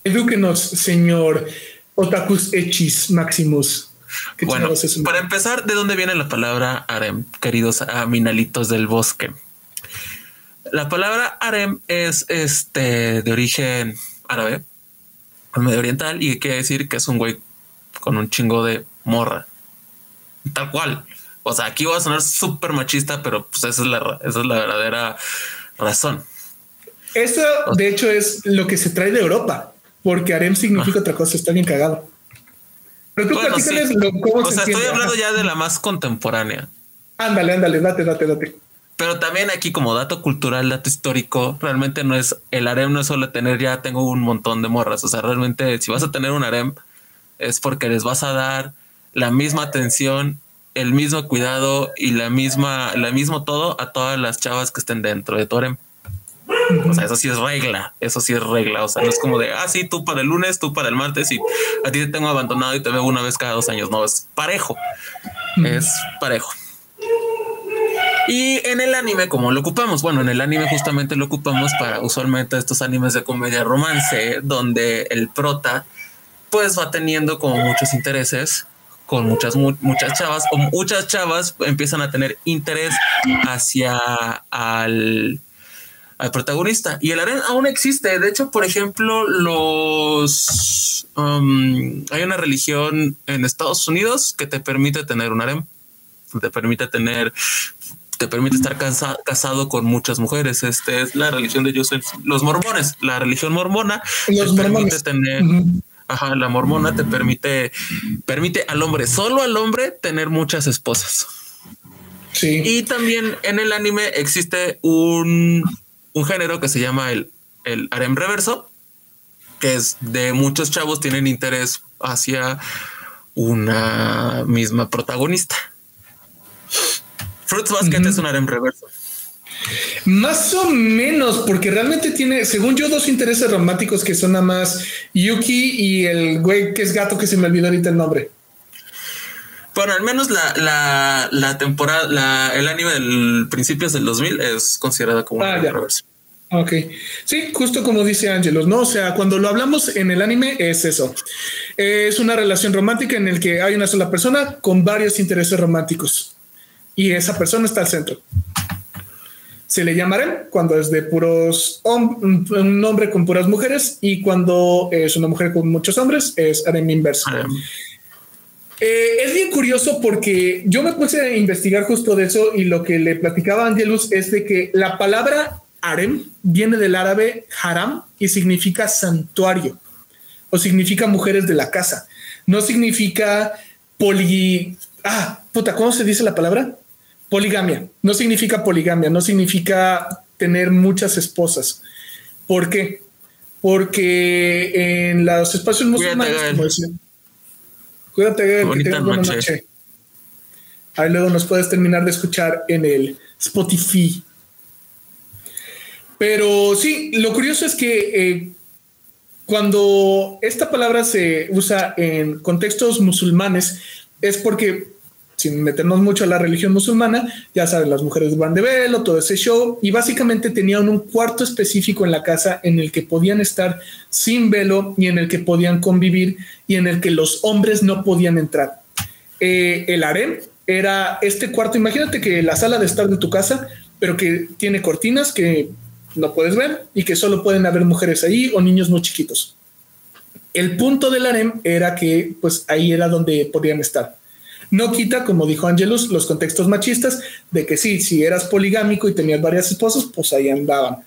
Edúquenos, señor Otakus Echis Maximus. ¿Qué Bueno, para empezar, ¿de dónde viene la palabra harem, queridos aminalitos del bosque? La palabra harem es este de origen árabe, medio oriental, y quiere decir que es un güey con un chingo de morra. Tal cual. O sea, aquí va a sonar súper machista, pero pues esa es la, esa es la verdadera razón. Esto, de hecho, es lo que se trae de Europa, porque harem significa otra cosa. Está bien cagado. Pero tú. Bueno, sí. lo- cómo O se sea, estoy hablando Ajá. ya de la más contemporánea. Ándale, ándale, date, date, date. Pero también aquí como dato cultural, dato histórico, realmente no es el harem no es solo tener ya tengo un montón de morras, o sea, realmente si vas a tener un harem es porque les vas a dar la misma atención, el mismo cuidado y la misma la mismo todo a todas las chavas que estén dentro de tu harem. O sea, eso sí es regla, eso sí es regla, o sea, no es como de, ah, sí, tú para el lunes, tú para el martes y a ti te tengo abandonado y te veo una vez cada dos años, no, es parejo, es parejo. Y en el anime, como lo ocupamos? Bueno, en el anime justamente lo ocupamos para usualmente estos animes de comedia romance, donde el prota pues va teniendo como muchos intereses con muchas mu- muchas chavas o muchas chavas empiezan a tener interés hacia al al protagonista y el harem aún existe de hecho por ejemplo los um, hay una religión en Estados Unidos que te permite tener un harem te permite tener te permite estar casa- casado con muchas mujeres. Este es la religión de Joseph, los mormones, la religión mormona Los te mormones. permite tener, ajá, la mormona te permite, permite al hombre, solo al hombre, tener muchas esposas. Sí. Y también en el anime existe un, un género que se llama el, el harem reverso, que es de muchos chavos tienen interés hacia una misma protagonista. Fruits Basket es un harem reverso. Más o menos, porque realmente tiene, según yo, dos intereses románticos que son nada más Yuki y el güey que es gato que se me olvidó ahorita el nombre. Bueno, al menos la, la, la temporada, la, el anime del principios del 2000 es considerado como un Ah, ya. reverso. Ok. Sí, justo como dice Ángelos, ¿no? O sea, cuando lo hablamos en el anime es eso. Es una relación romántica en el que hay una sola persona con varios intereses románticos y esa persona está al centro. Se le llama harem cuando es de puros un hombre con puras mujeres y cuando es una mujer con muchos hombres es harem inverso. Eh, es bien curioso porque yo me puse a investigar justo de eso y lo que le platicaba a Angelus es de que la palabra harem viene del árabe haram y significa santuario o significa mujeres de la casa. No significa poli... Ah, puta, ¿cómo se dice la palabra? Poligamia. No significa poligamia, no significa tener muchas esposas. ¿Por qué? Porque en los espacios musulmanes, como decía- Cuídate, que tengas buena noche. noche. Ahí luego nos puedes terminar de escuchar en el Spotify. Pero sí, lo curioso es que eh, cuando esta palabra se usa en contextos musulmanes es porque, sin meternos mucho a la religión musulmana, ya saben, las mujeres van de velo, todo ese show, y básicamente tenían un cuarto específico en la casa en el que podían estar sin velo y en el que podían convivir y en el que los hombres no podían entrar. Eh, el harem era este cuarto, imagínate que la sala de estar de tu casa, pero que tiene cortinas que no puedes ver y que solo pueden haber mujeres ahí o niños muy chiquitos. El punto del harem era que pues ahí era donde podían estar. No quita, como dijo Angelus, los contextos machistas de que sí, si eras poligámico y tenías varias esposas, pues ahí andaban.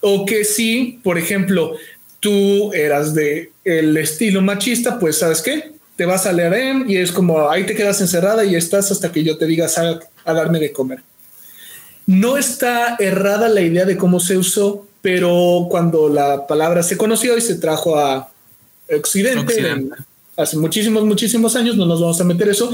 O que sí, por ejemplo, tú eras de el estilo machista, pues sabes qué, te vas al harem y es como ahí te quedas encerrada y estás hasta que yo te diga sal a darme de comer. No está errada la idea de cómo se usó, pero cuando la palabra se conoció y se trajo a Occidente, en- hace muchísimos, muchísimos años, no nos vamos a meter eso,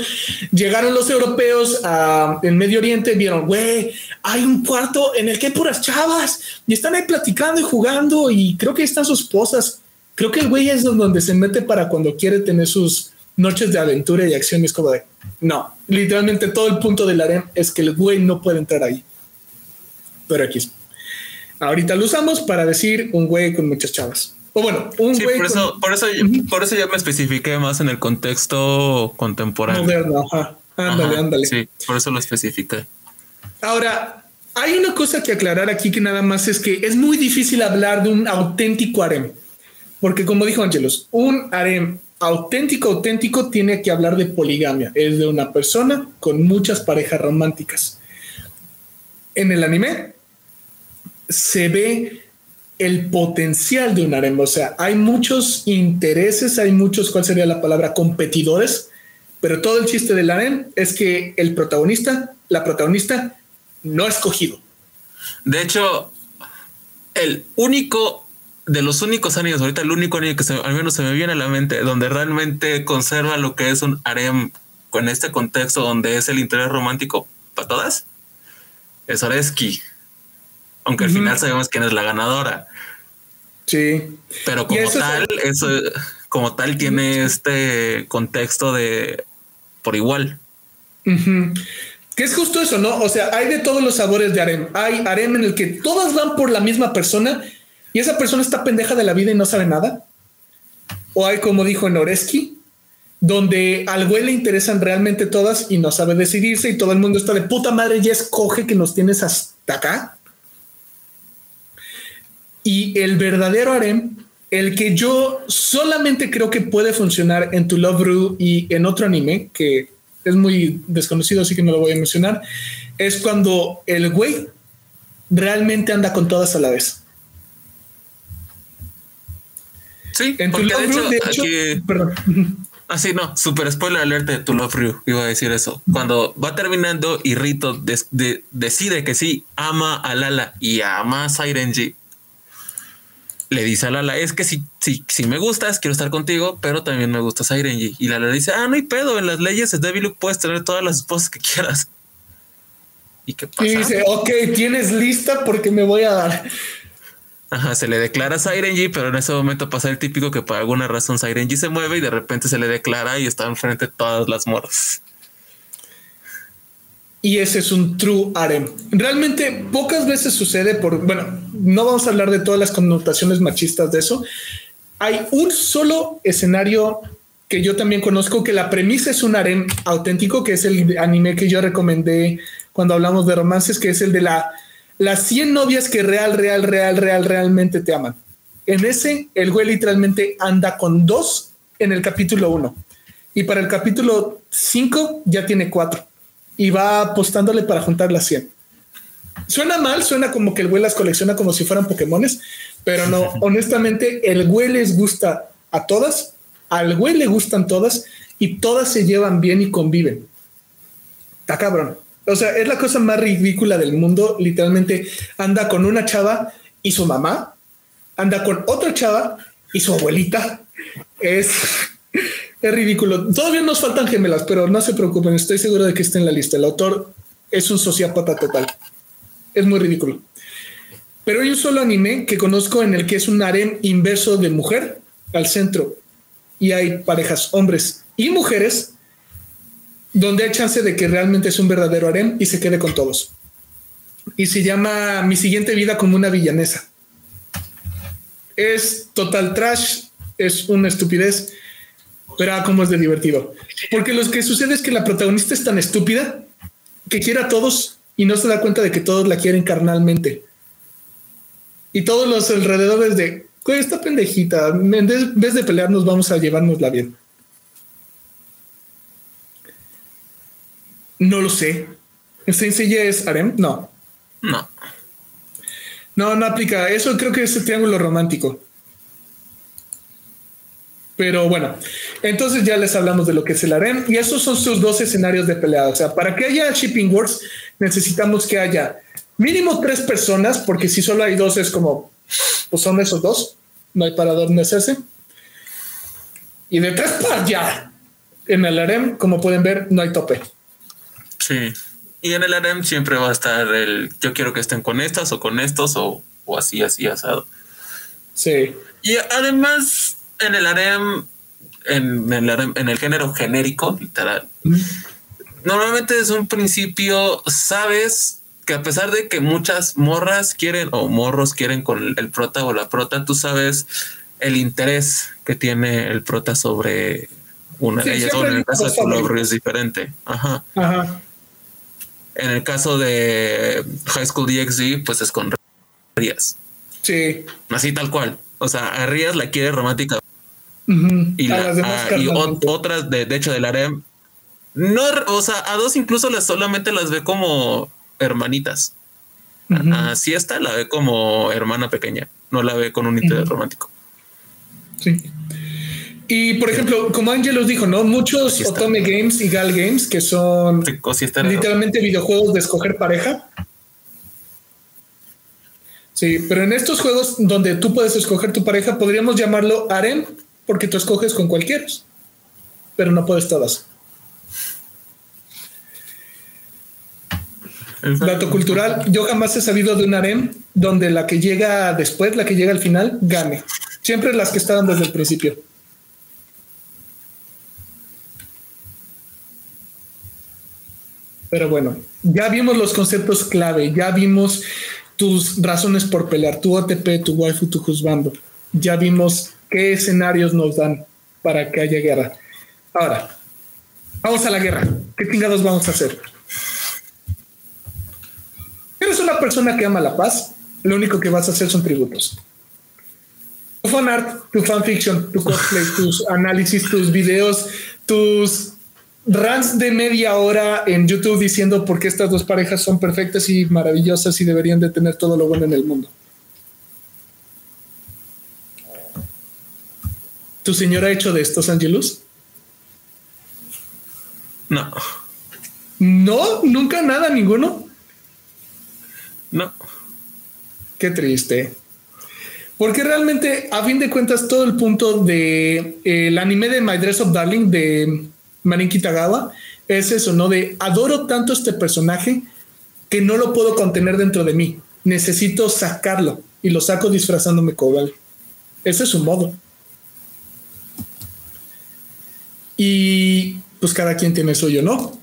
llegaron los europeos a, en Medio Oriente, vieron, güey, hay un cuarto en el que hay puras chavas y están ahí platicando y jugando y creo que están sus esposas. Creo que el güey es donde se mete para cuando quiere tener sus noches de aventura y acción y es como de, no, literalmente todo el punto del harem es que el güey no puede entrar ahí. Pero aquí, ahorita lo usamos para decir un güey con muchas chavas. O bueno, un Sí, güey por con- eso, por eso, yo- por eso yo me especifiqué más en el contexto contemporáneo. moderno. Ajá. Ándale, Ajá, ándale. Sí, por eso lo especifiqué. Ahora, hay una cosa que aclarar aquí que nada más es que es muy difícil hablar de un auténtico harem. Porque como dijo Angelos, un harem auténtico, auténtico tiene que hablar de poligamia. Es de una persona con muchas parejas románticas. En el anime se ve el potencial de un harem. O sea, hay muchos intereses, hay muchos, ¿cuál sería la palabra? Competidores. Pero todo el chiste del harem es que el protagonista, la protagonista, no ha escogido. De hecho, el único de los únicos años, ahorita el único año que se- al menos se me viene a la mente, donde realmente conserva lo que es un harem con este contexto donde es el interés romántico para todas, es Oreski. Aunque al final sabemos quién es la ganadora. Sí. Pero como eso es- tal, eso como tal tiene este contexto de por igual. Que es justo eso, ¿no? O sea, hay de todos los sabores de harem. Hay harem en el que todas van por la misma persona y esa persona está pendeja de la vida y no sabe nada. O hay, como dijo Noreski, donde al güey le interesan realmente todas y no sabe decidirse y todo el mundo está de puta madre, ya escoge que nos tienes hasta acá. Y el verdadero harem, el que yo solamente creo que puede funcionar en Tu Love Ru y en otro anime que es muy desconocido, así que no lo voy a mencionar, es cuando el güey realmente anda con todas a la vez. Sí, En Tu porque de hecho, Ru, de hecho, aquí perdón. Así no, super spoiler alert de To Love Ryu, iba a decir eso. Cuando va terminando y Rito de- decide que sí, ama a Lala y ama a Sirenji, le dice a Lala, es que si, si, si me gustas, quiero estar contigo, pero también me gusta Sirenji. Y Lala le dice, ah, no hay pedo, en las leyes de Devil puedes tener todas las esposas que quieras. ¿Y qué pasa? Y dice, ok, tienes lista porque me voy a dar. Ajá, se le declara a Sirenji, pero en ese momento pasa el típico que por alguna razón Sirenji se mueve y de repente se le declara y está enfrente de todas las morras. Y ese es un true harem. Realmente pocas veces sucede por, bueno, no vamos a hablar de todas las connotaciones machistas de eso. Hay un solo escenario que yo también conozco que la premisa es un harem auténtico, que es el anime que yo recomendé cuando hablamos de romances, que es el de la las 100 novias que real, real, real, real, realmente te aman. En ese, el güey literalmente anda con dos en el capítulo 1 y para el capítulo 5 ya tiene cuatro y va apostándole para juntar las 100. Suena mal, suena como que el güey las colecciona como si fueran Pokémones, pero no, honestamente, el güey les gusta a todas, al güey le gustan todas y todas se llevan bien y conviven. Está cabrón. O sea, es la cosa más ridícula del mundo. Literalmente anda con una chava y su mamá, anda con otra chava y su abuelita. Es, es ridículo. Todavía nos faltan gemelas, pero no se preocupen. Estoy seguro de que está en la lista. El autor es un sociópata total. Es muy ridículo. Pero hay un solo anime que conozco en el que es un harem inverso de mujer al centro y hay parejas hombres y mujeres donde hay chance de que realmente es un verdadero harem y se quede con todos. Y se llama Mi siguiente vida como una villanesa. Es total trash, es una estupidez, pero ah, cómo es de divertido. Porque lo que sucede es que la protagonista es tan estúpida que quiere a todos y no se da cuenta de que todos la quieren carnalmente. Y todos los alrededores de, "Güey, esta pendejita, en vez- de pelearnos, vamos a llevárnosla bien. No lo sé. ¿Saint Seiya es harem? No. No. No, no aplica. Eso creo que es el triángulo romántico. Pero bueno, entonces ya les hablamos de lo que es el harem y esos son sus dos escenarios de pelea. O sea, para que haya shipping wars necesitamos que haya mínimo tres personas, porque si solo hay dos es como, pues son esos dos, no hay para dónde hacerse. Y de tres para allá, en el harem, como pueden ver, no hay tope. Sí. Y en el harem siempre va a estar el yo quiero que estén con estas o con estos o, o así, así asado. Sí. Y además, en el harem, en el, harem- en el género genérico, literal, normalmente desde un principio sabes que a pesar de que muchas morras quieren o morros quieren con el prota o la prota, tú sabes el interés que tiene el prota sobre una Sí, de ellas. O en el caso de Colobro es diferente. Ajá. Ajá. En el caso de High School DxD, pues es con Rías. Sí. Así tal cual. O sea, a Rías la quiere romántica Y, A la- las demás a- y ot- carnalmente. otras de, de hecho del harem no o sea a dos incluso las solamente las ve como hermanitas Ujú. a siesta la ve como hermana pequeña no la ve con un interés romántico Sí. Y por ejemplo, como Angelos dijo, ¿no? Muchos Sí. Otome Games y Gal Games, que son Sí, literalmente videojuegos de escoger pareja. Sí, pero en estos juegos donde tú puedes escoger tu pareja, podríamos llamarlo harem, porque tú escoges con cualquiera, pero no puedes todas. Dato cultural, yo jamás he sabido de un harem donde la que llega después, la que llega al final, gane. Siempre las que estaban desde el principio. Pero bueno, ya vimos los conceptos clave, ya vimos tus razones por pelear, tu OTP, tu waifu, tu juzgando. Ya vimos qué escenarios nos dan para que haya guerra. Ahora, vamos a la guerra. ¿Qué chingados vamos a hacer? Eres una persona que ama la paz, lo único que vas a hacer son tributos. Tu fanart, tu fanfiction, tu cosplay, tus análisis, tus videos, tus rants de media hora en YouTube diciendo por qué estas dos parejas son perfectas y maravillosas y deberían de tener todo lo bueno en el mundo. ¿Tu señora ha hecho de estos, Angelus? no No, nunca nada, ninguno. no Qué triste. Porque realmente, a fin de cuentas, todo el punto de eh, el anime de My Dress of Darling de Marin Kitagawa es eso, ¿no? De adoro tanto este personaje que no lo puedo contener dentro de mí. Necesito sacarlo y lo saco disfrazándome como él. Ese es su modo. Y pues cada quien tiene suyo, ¿no?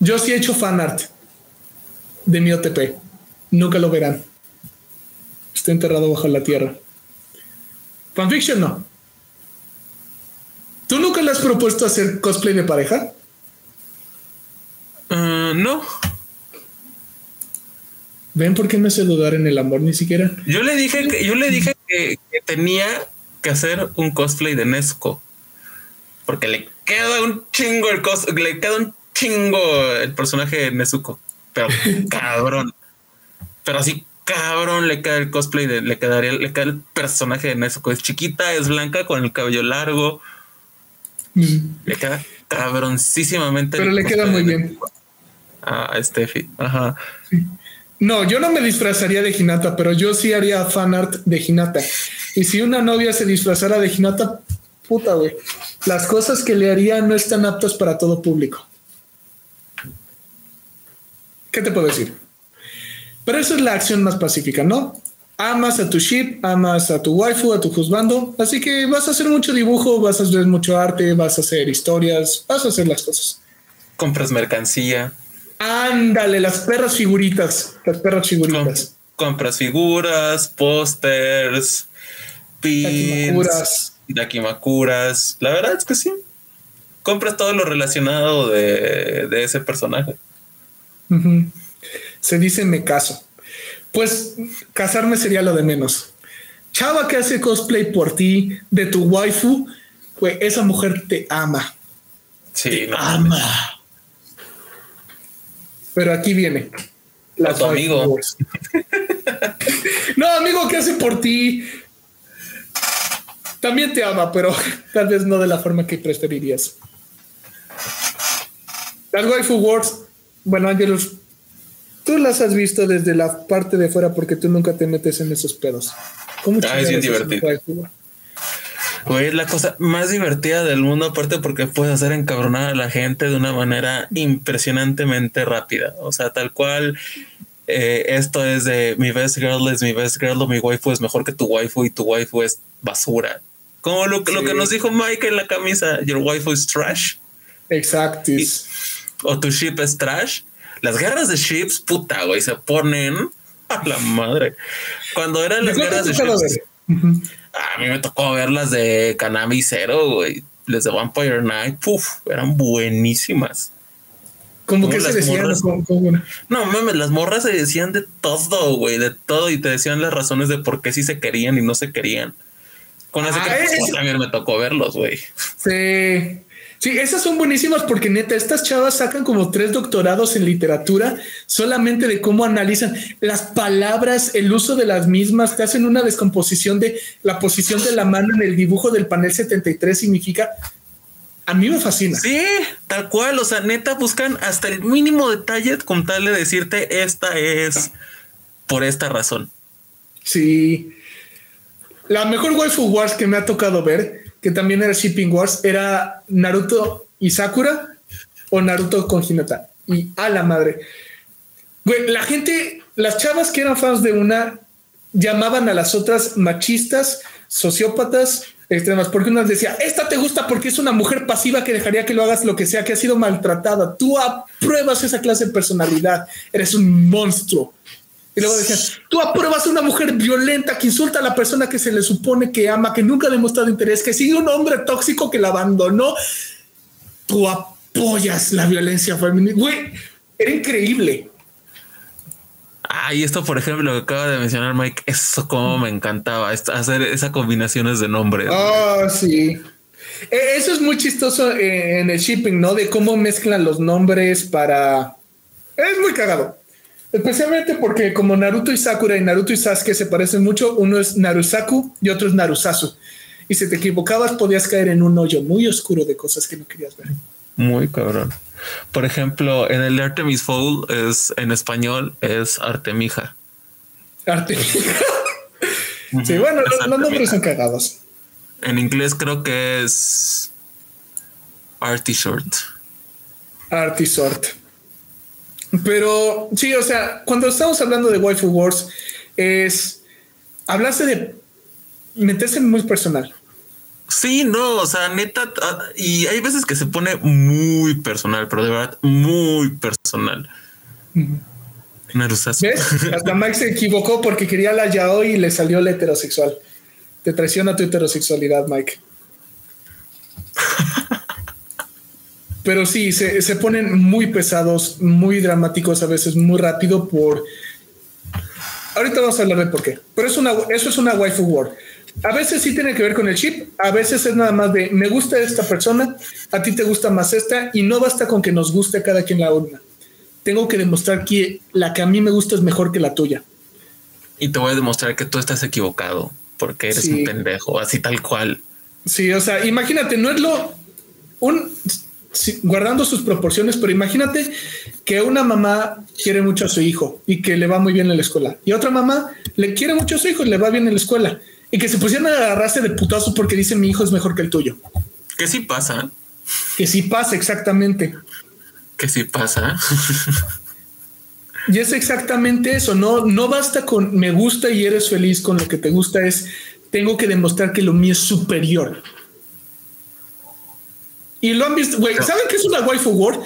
Yo sí he hecho fan art de mi OTP. Nunca lo verán. Está enterrado bajo la tierra. Fanfiction no. ¿Tú nunca le has propuesto hacer cosplay de pareja? Uh, no ¿Ven por qué me hace dudar en el amor ni siquiera? yo le dije que yo le dije que, que tenía que hacer un cosplay de Nesco porque le queda un chingo el cos le queda un chingo el personaje de Nezuko pero cabrón. Pero así cabrón le queda el cosplay de le quedaría le queda el personaje de Nezuko. Es chiquita es blanca con el cabello largo. Le queda cabroncísimamente Pero le queda muy bien. A a Steffi ajá. No, yo no me disfrazaría de Hinata, pero yo sí haría fan art de Hinata. Y si una novia se disfrazara de Hinata, puta, güey. Las cosas que le haría no están aptas para todo público. ¿Qué te puedo decir? Pero esa es la acción más pacífica, ¿no? Amas a tu ship, amas a tu waifu, a tu juzgando, así que vas a hacer mucho dibujo, vas a hacer mucho arte, vas a hacer historias, vas a hacer las cosas. compras mercancía Ándale, las perras figuritas, las perras Com- figuritas. compras figuras, pósters, pins, Dakimakuras. La verdad es que sí. Compras todo lo relacionado de, de ese personaje. Se dice me caso. Pues casarme sería lo de menos. Chava que hace cosplay por ti, de tu waifu, güey, esa mujer te ama. Sí, no. Ama. Pero aquí viene. O tu waifu amigo. no, amigo, ¿qué hace por ti? También te ama, pero tal vez no de la forma que preferirías. Las waifu wars, bueno, Angelus, tú las has visto desde la parte de fuera porque tú nunca te metes en esos pedos. ¿Cómo Ah, es bien divertido. Güey, es la cosa más divertida del mundo, aparte porque puedes hacer encabronar a la gente de una manera impresionantemente rápida. O sea, tal cual. eh, esto es de mi best girl es mi best girl o mi waifu es mejor que tu waifu y tu waifu es basura. Como lo, lo que Sí. nos dijo Mike en la camisa, your waifu is trash Exactis. o tu ship es trash. Las guerras de ships, puta, güey, se ponen a la madre. Cuando eran las ¿De cuál te guerras de ships, a mí me tocó ver las de Kanami Zero, güey. Las de Vampire Knight, puf, eran buenísimas. Como ¿Cómo que se las decían. morras? ¿Cómo- cómo? No mames, las morras se decían de todo, güey, de todo, y te decían las razones de por qué sí se querían y no se querían. Con de Ah, que pues, es- también me tocó verlos, güey. Sí. Sí, esas son buenísimas porque neta, estas chavas sacan como tres doctorados en literatura solamente de cómo analizan las palabras, el uso de las mismas, te hacen una descomposición de la posición de la mano en el dibujo del panel 73 significa. A mí me fascina. Sí, tal cual, o sea, neta buscan hasta el mínimo detalle con tal de decirte esta es por esta razón. Sí. La mejor waifu wars que me ha tocado ver, que también era Shipping Wars, era Naruto y Sakura o Naruto con Hinata. Y a la madre. Güey, la gente, las chavas que eran fans de una llamaban a las otras machistas, sociópatas, extremas, porque una decía, esta te gusta porque es una mujer pasiva que dejaría que lo hagas lo que sea, que ha sido maltratada. Tú apruebas esa clase de personalidad, eres un monstruo. Y luego decían, tú apruebas a una mujer violenta que insulta a la persona que se le supone que ama, que nunca ha demostrado interés, que sigue un hombre tóxico que la abandonó. Tú apoyas la violencia femenina. Güey, era increíble. Ah, y esto, por ejemplo, lo que acaba de mencionar Mike, eso como me encantaba, hacer esas combinaciones de nombres. Ah, sí. E- Eso es muy chistoso eh, en el shipping, ¿no? De cómo mezclan los nombres para... Es muy cagado. Especialmente porque como Naruto y Sakura y Naruto y Sasuke se parecen mucho, uno es Narusaku y otro es Narusasu. Y si te equivocabas podías caer en un hoyo muy oscuro de cosas que no querías ver. Muy cabrón. Por ejemplo, en el de Artemis Fowl es en español es Artemija. Arte. sí, bueno, los, los nombres Artemija. son cagados. En inglés creo que es Artie Short. Pero sí, o sea, cuando estamos hablando de Waifu Wars, es hablarse de meterse en muy personal. Sí, no, o sea, neta, ah, y hay veces que se pone muy personal, pero de verdad muy personal. Narusasu. ¿Ves? Hasta Mike se equivocó porque quería la yaoi y le salió la heterosexual. Te traiciona tu heterosexualidad, Mike. Pero sí, se, se ponen muy pesados, muy dramáticos, a veces muy rápido por... Ahorita vamos a hablar de por qué. Pero es una, eso es una waifu war. A veces sí tiene que ver con el chip, a veces es nada más de me gusta esta persona, a ti te gusta más esta y no basta con que nos guste a cada quien la una. Tengo que demostrar que la que a mí me gusta es mejor que la tuya. Y te voy a demostrar que tú estás equivocado porque eres Sí. un pendejo, así tal cual. Sí, o sea, imagínate, no es lo un guardando sus proporciones, pero imagínate que una mamá quiere mucho a su hijo y que le va muy bien en la escuela, y otra mamá le quiere mucho a su hijo y le va bien en la escuela, y que se pusieran a agarrarse de putazo porque dicen mi hijo es mejor que el tuyo. Que sí pasa, Que sí pasa exactamente. que sí pasa. Y es exactamente eso, no, no basta con me gusta y eres feliz con lo que te gusta, es tengo que demostrar que lo mío es superior. Y lo han visto, güey, ¿saben qué es una waifu war?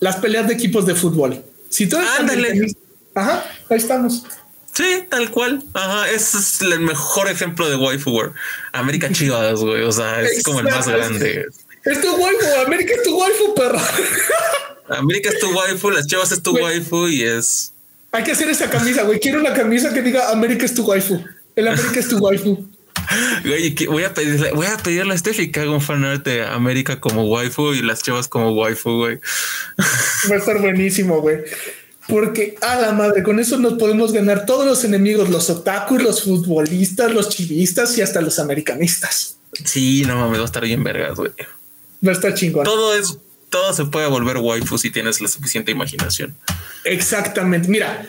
Las peleas de equipos de fútbol. Si tú eres Ándale. Ajá, ahí estamos. Sí, tal cual. Ajá, ese es el mejor ejemplo de waifu war. América Chivas, güey. O sea, es como el más grande. Es tu waifu, América es tu waifu, perro. América es tu waifu, las Chivas es tu Güey. waifu y es. Hay que hacer esa camisa, güey. Quiero una camisa que diga América es tu waifu. El América es tu waifu. Güey, voy a pedirle, voy a pedirle a Steffi que haga un fanart de América como waifu y las Chivas como waifu, güey. Va a estar buenísimo, güey. Porque a la madre, con eso nos podemos ganar todos los enemigos, los otakus, los futbolistas, los chivistas y hasta los americanistas. Sí, no mames, va a estar bien vergas, güey. Va a estar chingón. Todo es todo se puede volver waifu si tienes la suficiente imaginación. Exactamente. Mira,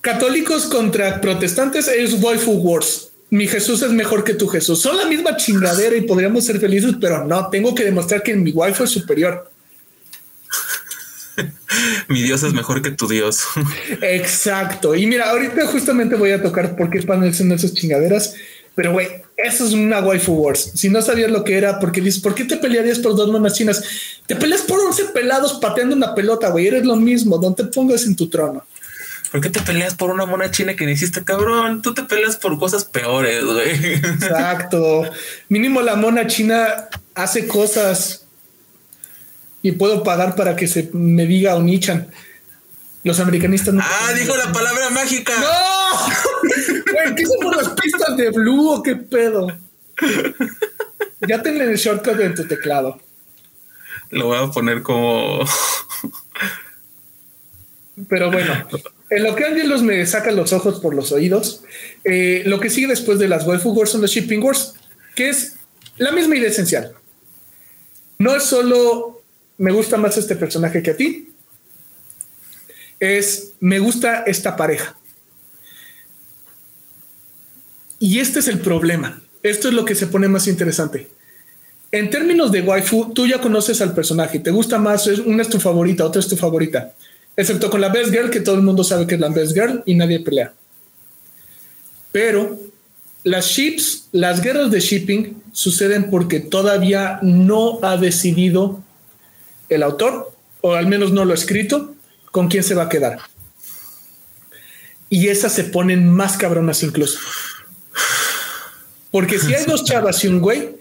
católicos contra protestantes es waifu wars. Mi Jesús es mejor que tu Jesús. Son la misma chingadera y podríamos ser felices, pero no, tengo que demostrar que mi waifu es superior. Mi Dios es mejor que tu Dios. Exacto. Y mira, ahorita justamente voy a tocar por qué están haciendo esas chingaderas. Pero güey, eso es una waifu wars. Si no sabías lo que era, porque dices, ¿por qué te pelearías por dos monas chinas? Te peleas por 11 pelados pateando una pelota, güey. Eres lo mismo. No te pongas en tu trono. ¿Por qué te peleas por una mona china que hiciste, cabrón? Tú te peleas por cosas peores, güey. Exacto. Mínimo la mona china hace cosas y puedo pagar para que se me diga Onichan. Los americanistas no. Ah, dijo la palabra mágica. ¡No! Güey, ¿qué son las pistas de Blue o qué pedo? Ya tenle el shortcut en tu teclado. Lo voy a poner como. Pero bueno, en lo que Angelos me saca los ojos por los oídos, eh, lo que sigue después de las waifu wars son los shipping wars, que es la misma idea esencial. No es solo me gusta más este personaje que a ti, es me gusta esta pareja. Y este es el problema. Esto es lo que se pone más interesante. En términos de waifu, tú ya conoces al personaje, te gusta más, una es tu favorita, otra es tu favorita, excepto con la Best Girl, que todo el mundo sabe que es la Best Girl y nadie pelea. Pero las ships, las guerras de shipping suceden porque todavía no ha decidido el autor, o al menos no lo ha escrito, con quién se va a quedar. Y esas se ponen más cabronas incluso. Porque si hay dos chavas y un güey,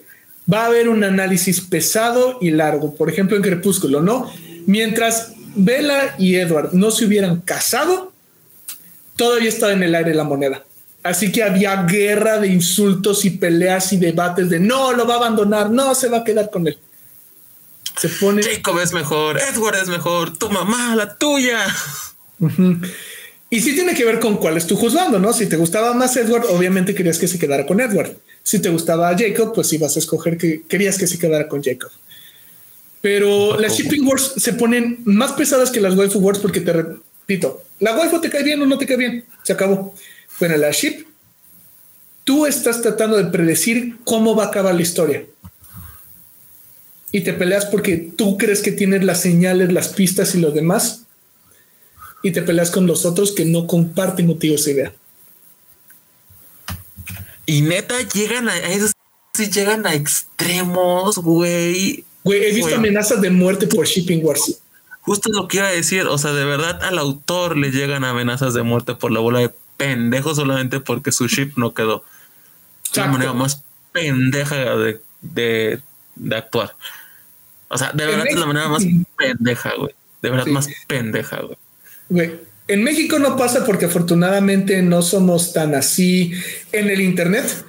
va a haber un análisis pesado y largo. Por ejemplo, en Crepúsculo, ¿no? Mientras Bella y Edward no se hubieran casado, todavía estaba en el aire la moneda. Así que había guerra de insultos y peleas y debates de no, lo va a abandonar, no, se va a quedar con él. Se pone. Jacob es mejor, Edward es mejor, tu mamá, la tuya. Y sí tiene que ver con cuál es tu juzgando, ¿no? Si te gustaba más Edward, obviamente querías que se quedara con Edward. Si te gustaba Jacob, pues ibas a escoger que querías que se quedara con Jacob. Pero las shipping wars se ponen más pesadas que las waifu wars porque te repito, la waifu te cae bien o no te cae bien, se acabó. Bueno, la ship, tú estás tratando de predecir cómo va a acabar la historia y te peleas porque tú crees que tienes las señales, las pistas y lo demás, y te peleas con los otros que no comparten contigo esa idea. Y neta, llegan a esos sí llegan a extremos, güey. Güey, he visto amenazas de muerte por shipping wars. Justo lo que iba a decir, o sea, de verdad al autor le llegan amenazas de muerte por la bola de pendejo solamente porque su ship no quedó. Es la manera más pendeja de, de, de actuar. O sea, de verdad es la manera más pendeja, güey. De verdad más pendeja, güey. Güey, en México no pasa porque afortunadamente no somos tan así en el Internet,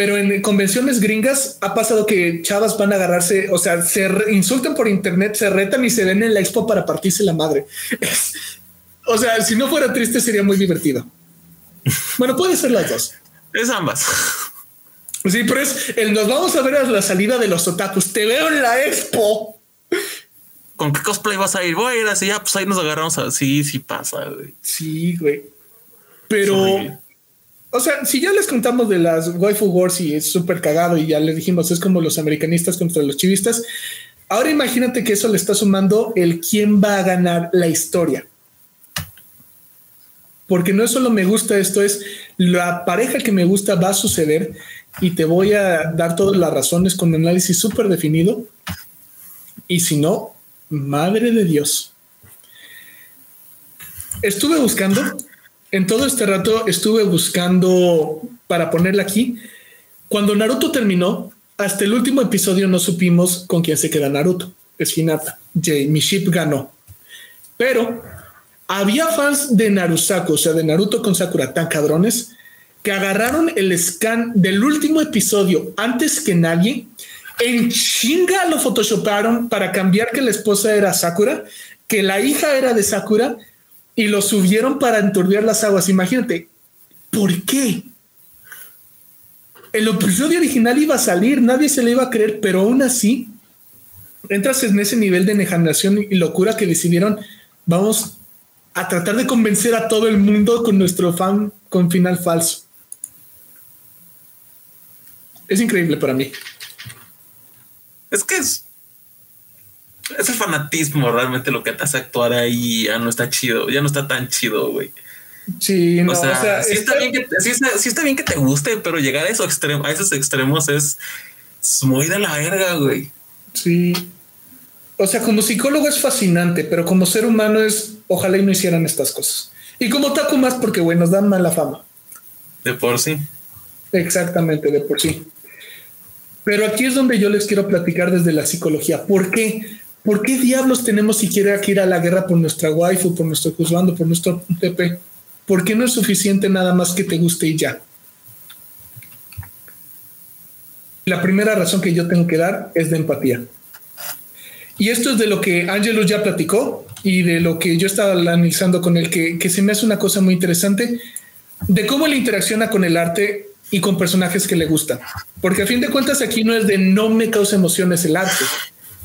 pero en convenciones gringas ha pasado que chavas van a agarrarse, o sea, se insultan por Internet, se retan y se ven en la expo para partirse la madre. o sea, si no fuera triste sería muy divertido. Bueno, puede ser las dos. Es ambas. Sí, pero es el nos vamos a ver a la salida de los otakus. Te veo en la expo. ¿Con qué cosplay vas a ir? Voy a ir así, ya, pues ahí nos agarramos así, sí pasa, güey. Sí, güey. Pero, o sea, si ya les contamos de las waifu wars y es súper cagado y ya les dijimos, es como los americanistas contra los chivistas. Ahora imagínate que eso le está sumando el quién va a ganar la historia. Porque no es solo me gusta esto, es la pareja que me gusta va a suceder y te voy a dar todas las razones con análisis súper definido. Y si no, madre de Dios. Estuve buscando, en todo este rato estuve buscando para ponerla aquí. Cuando Naruto terminó, hasta el último episodio no supimos con quién se queda Naruto. Es Hinata. Jay, mi ship ganó. Pero había fans de Narusaku, o sea, de Naruto con Sakura, tan cabrones, que agarraron el scan del último episodio antes que nadie, en chinga lo photoshoparon para cambiar que la esposa era Sakura, que la hija era de Sakura y lo subieron para enturbiar las aguas. Imagínate, ¿por qué? El episodio original iba a salir, nadie se le iba a creer, pero aún así entras en ese nivel de enajenación y locura que decidieron, vamos a tratar de convencer a todo el mundo con nuestro fan con final falso. Es increíble para mí. Es que es, es el fanatismo realmente lo que te hace actuar ahí. Ya no está chido, ya no está tan chido, güey. Sí, no, o sea, o sea, sí, está bien que, sí, está, sí está bien que te guste, pero llegar a esos, extremos, a esos extremos es, es muy de la verga, güey. Sí. O sea, como psicólogo es fascinante, pero como ser humano es, ojalá y no hicieran estas cosas. Y como taco más porque, güey, nos dan mala fama. De por sí. Exactamente, de por sí. Pero aquí es donde yo les quiero platicar desde la psicología. ¿Por qué? ¿Por qué diablos tenemos siquiera que ir a la guerra por nuestra waifu, por nuestro juzgando, por nuestro TP? ¿Por qué no es suficiente nada más que te guste y ya? La primera razón que yo tengo que dar es de empatía. Y esto es de lo que Angelus ya platicó y de lo que yo estaba analizando con él, que, que se me hace una cosa muy interesante de cómo él interacciona con el arte y con personajes que le gustan. Porque a fin de cuentas aquí no es de no me causa emociones el arte.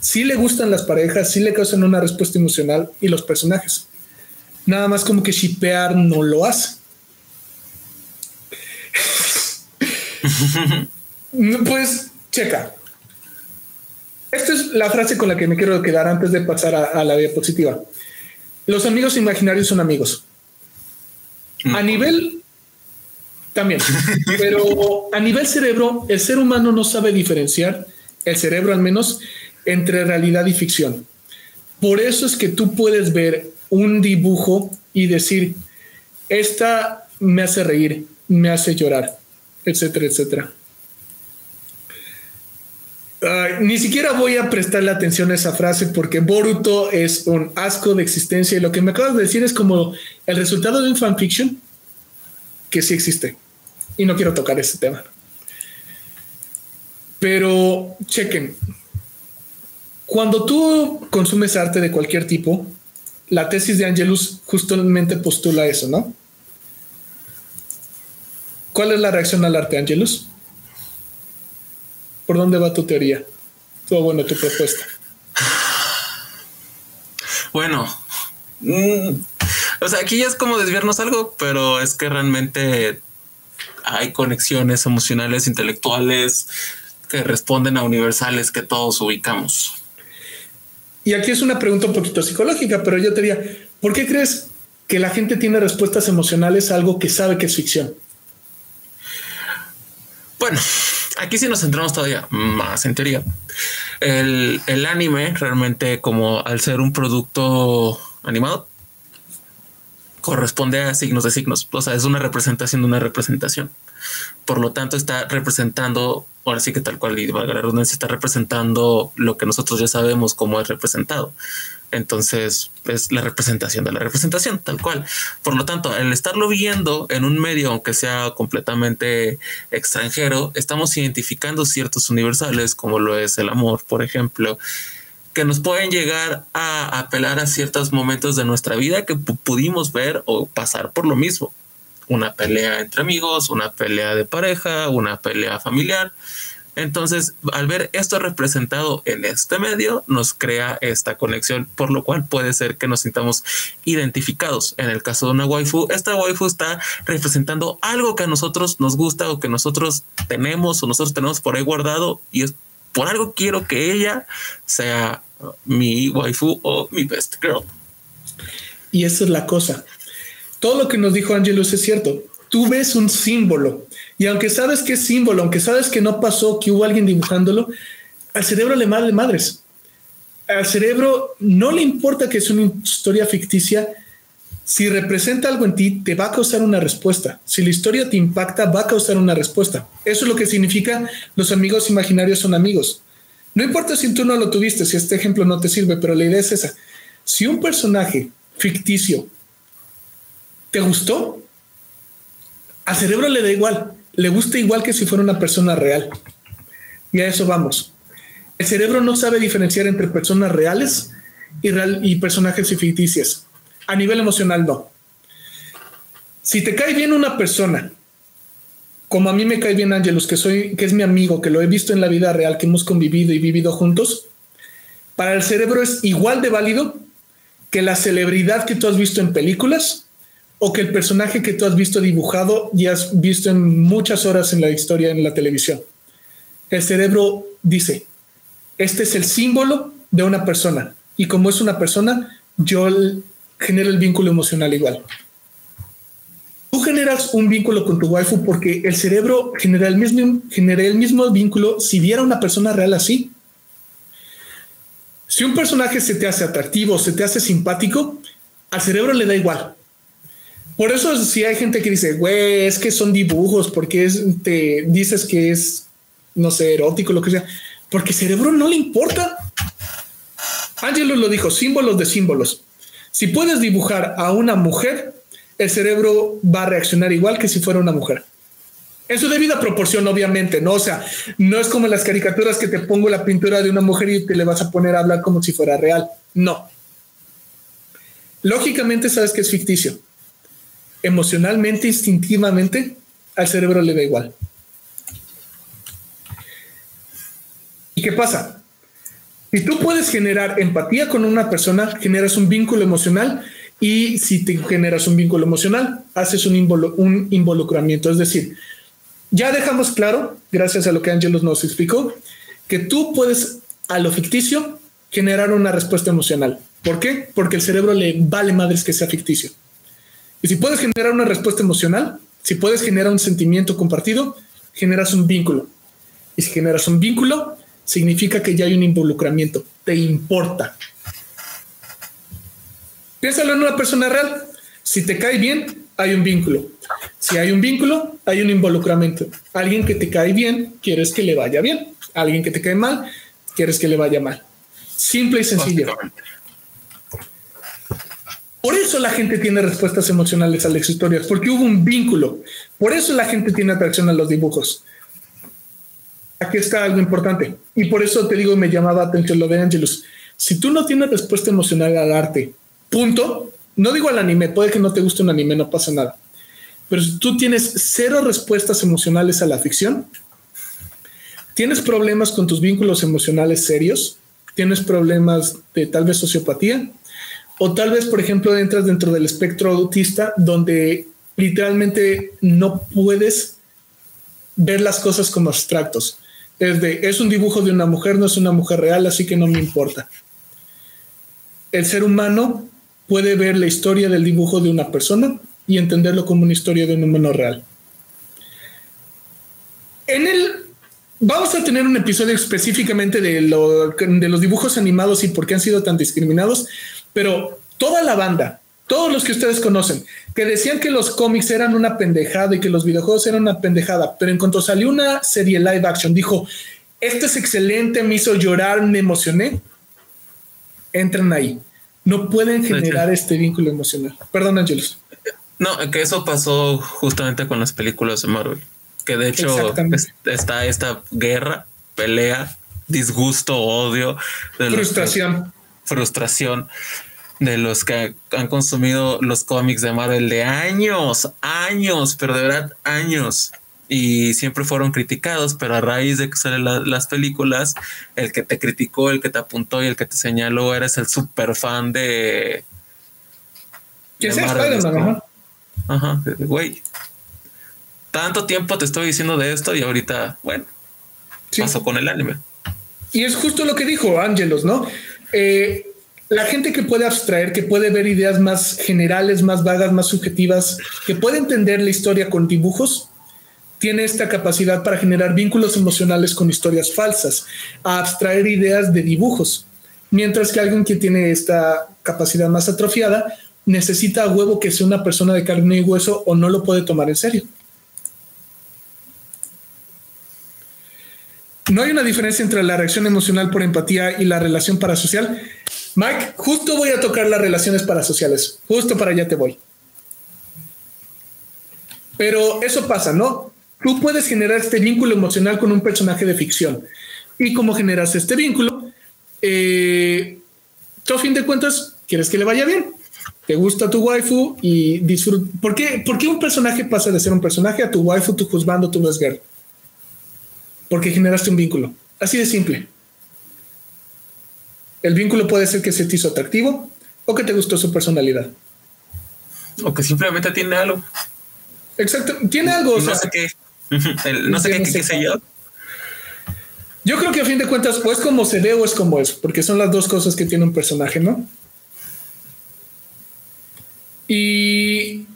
Sí le gustan las parejas, sí le causan una respuesta emocional y los personajes. Nada más como que shipear no lo hace. pues checa. Esta es la frase con la que me quiero quedar antes de pasar a, a la diapositiva. Los amigos imaginarios son amigos. A nivel también, pero a nivel cerebro, el ser humano no sabe diferenciar, el cerebro al menos, entre realidad y ficción. Por eso es que tú puedes ver un dibujo y decir, esta me hace reír, me hace llorar, etcétera, etcétera. Ni siquiera voy a prestarle atención a esa frase porque Boruto es un asco de existencia y lo que me acabas de decir es como el resultado de un fanfiction que sí existe. Y no quiero tocar ese tema. Pero chequen, cuando tú consumes arte de cualquier tipo, la tesis de Angelus justamente postula eso, ¿no? ¿Cuál es la reacción al arte, Angelus? ¿Por dónde va tu teoría? O bueno, tu propuesta. Bueno, mm, o sea, aquí ya es como desviarnos algo, pero es que realmente hay conexiones emocionales, intelectuales que responden a universales que todos ubicamos. Y aquí es una pregunta un poquito psicológica, pero yo te diría, ¿por qué crees que la gente tiene respuestas emocionales a algo que sabe que es ficción? Bueno, aquí sí nos centramos todavía más en teoría. El, el anime realmente como al ser un producto animado corresponde a signos de signos, o sea, es una representación de una representación. Por lo tanto, está representando, ahora sí que tal cual, y valga la redundancia, está representando lo que nosotros ya sabemos cómo es representado. Entonces, es la representación de la representación, tal cual. Por lo tanto, al estarlo viendo en un medio, aunque sea completamente extranjero, estamos identificando ciertos universales, como lo es el amor, por ejemplo, que nos pueden llegar a apelar a ciertos momentos de nuestra vida que pu- pudimos ver o pasar por lo mismo. Una pelea entre amigos, una pelea de pareja, una pelea familiar. Entonces, al ver esto representado en este medio, nos crea esta conexión, por lo cual puede ser que nos sintamos identificados. En el caso de una waifu, esta waifu está representando algo que a nosotros nos gusta o que nosotros tenemos o nosotros tenemos por ahí guardado y es por algo quiero que ella sea mi waifu o mi best girl. Y esa es la cosa. Todo lo que nos dijo Angelus es cierto. Tú ves un símbolo y aunque sabes que es símbolo, aunque sabes que no pasó, que hubo alguien dibujándolo, al cerebro le vale madres. Al cerebro no le importa que es una historia ficticia. Si representa algo en ti, te va a causar una respuesta. Si la historia te impacta, va a causar una respuesta. Eso es lo que significa los amigos imaginarios son amigos. No importa si tú no lo tuviste, si este ejemplo no te sirve, pero la idea es esa. Si un personaje ficticio te gustó, al cerebro le da igual, le gusta igual que si fuera una persona real. Y a eso vamos. El cerebro no sabe diferenciar entre personas reales y, real, y personajes ficticios. A nivel emocional, no. Si te cae bien una persona, como a mí me cae bien Angelus, que soy, que es mi amigo, que lo he visto en la vida real, que hemos convivido y vivido juntos, para el cerebro es igual de válido que la celebridad que tú has visto en películas o que el personaje que tú has visto dibujado y has visto en muchas horas en la historia en la televisión. El cerebro dice, este es el símbolo de una persona y como es una persona, yo genero el vínculo emocional igual. Tú generas un vínculo con tu waifu porque el cerebro genera el mismo, genera el mismo vínculo si viera una persona real así. Si un personaje se te hace atractivo, se te hace simpático, al cerebro le da igual. Por eso si hay gente que dice, güey, es que son dibujos, porque te dices que es, no sé, erótico, lo que sea, porque el cerebro no le importa. Angelo lo dijo, símbolos de símbolos. Si puedes dibujar a una mujer, el cerebro va a reaccionar igual que si fuera una mujer. En su debida proporción, obviamente, ¿no? O sea, no es como las caricaturas que te pongo la pintura de una mujer y te le vas a poner a hablar como si fuera real. No. Lógicamente sabes que es ficticio. Emocionalmente, instintivamente, al cerebro le da igual. ¿Y qué pasa? Si tú puedes generar empatía con una persona, generas un vínculo emocional y si te generas un vínculo emocional, haces un, involucramiento. Es decir, ya dejamos claro, gracias a lo que Angelos nos explicó, que tú puedes a lo ficticio generar una respuesta emocional. ¿Por qué? Porque el cerebro le vale madres que sea ficticio. Y si puedes generar una respuesta emocional, si puedes generar un sentimiento compartido, generas un vínculo. Y si generas un vínculo, significa que ya hay un involucramiento, te importa. Piénsalo en una persona real. Si te cae bien, hay un vínculo. Si hay un vínculo, hay un involucramiento. Alguien que te cae bien, quieres que le vaya bien. Alguien que te cae mal, quieres que le vaya mal. Simple y sencillo. Por eso la gente tiene respuestas emocionales a las historias, porque hubo un vínculo. Por eso la gente tiene atracción a los dibujos aquí está algo importante. Y por eso te digo, me llamaba atención lo de Angelus. Si tú no tienes respuesta emocional al arte, punto, no digo al anime, puede que no te guste un anime, no pasa nada. Pero si tú tienes cero respuestas emocionales a la ficción, tienes problemas con tus vínculos emocionales serios, tienes problemas de tal vez sociopatía, o tal vez, por ejemplo, entras dentro del espectro autista donde literalmente no puedes ver las cosas como abstractos. Es de, es un dibujo de una mujer, no es una mujer real, así que no me importa. El ser humano puede ver la historia del dibujo de una persona y entenderlo como una historia de un humano real. En el vamos a tener un episodio específicamente de, de los dibujos animados y por qué han sido tan discriminados, pero toda la banda, todos los que ustedes conocen, que decían que los cómics eran una pendejada y que los videojuegos eran una pendejada, pero en cuanto salió una serie live action, dijo, esto es excelente, me hizo llorar, me emocioné, entran ahí. No pueden generar este vínculo emocional. Perdón, Ángelos. No, que eso pasó justamente con las películas de Marvel, que de hecho está esta guerra, pelea, disgusto, odio, frustración. frustración de los que han consumido los cómics de Marvel de años, años, pero de verdad años. Y siempre fueron criticados, pero a raíz de que salen las películas, el que te criticó, el que te apuntó y el que te señaló, eres el super fan de. ¿Quién es Spider-Man? Ajá, güey. Tanto tiempo te estoy diciendo de esto y ahorita, bueno, pasó con el anime. Y es justo lo que dijo Ángelos, ¿no? Eh, la gente que puede abstraer, que puede ver ideas más generales, más vagas, más subjetivas, que puede entender la historia con dibujos, tiene esta capacidad para generar vínculos emocionales con historias falsas, a abstraer ideas de dibujos. Mientras que alguien que tiene esta capacidad más atrofiada necesita a huevo que sea una persona de carne y hueso o no lo puede tomar en serio. No hay una diferencia entre la reacción emocional por empatía y la relación parasocial. Mike, justo voy a tocar las relaciones parasociales. Justo para allá te voy. Pero eso pasa, ¿no? Tú puedes generar este vínculo emocional con un personaje de ficción. ¿Y cómo generas este vínculo? Eh, tú, a fin de cuentas, quieres que le vaya bien. Te gusta tu waifu y disfruta. ¿Por qué, ¿Por qué un personaje pasa de ser un personaje a tu waifu, tu juzgando, tu girl? Porque generaste un vínculo. Así de simple. El vínculo puede ser que se te hizo atractivo o que te gustó su personalidad. O que simplemente tiene algo. Exacto, tiene algo. no sé qué. no sé qué, qué, sé yo. Yo creo que a fin de cuentas, o es como se ve o es como es, porque son las dos cosas que tiene un personaje, ¿no? Y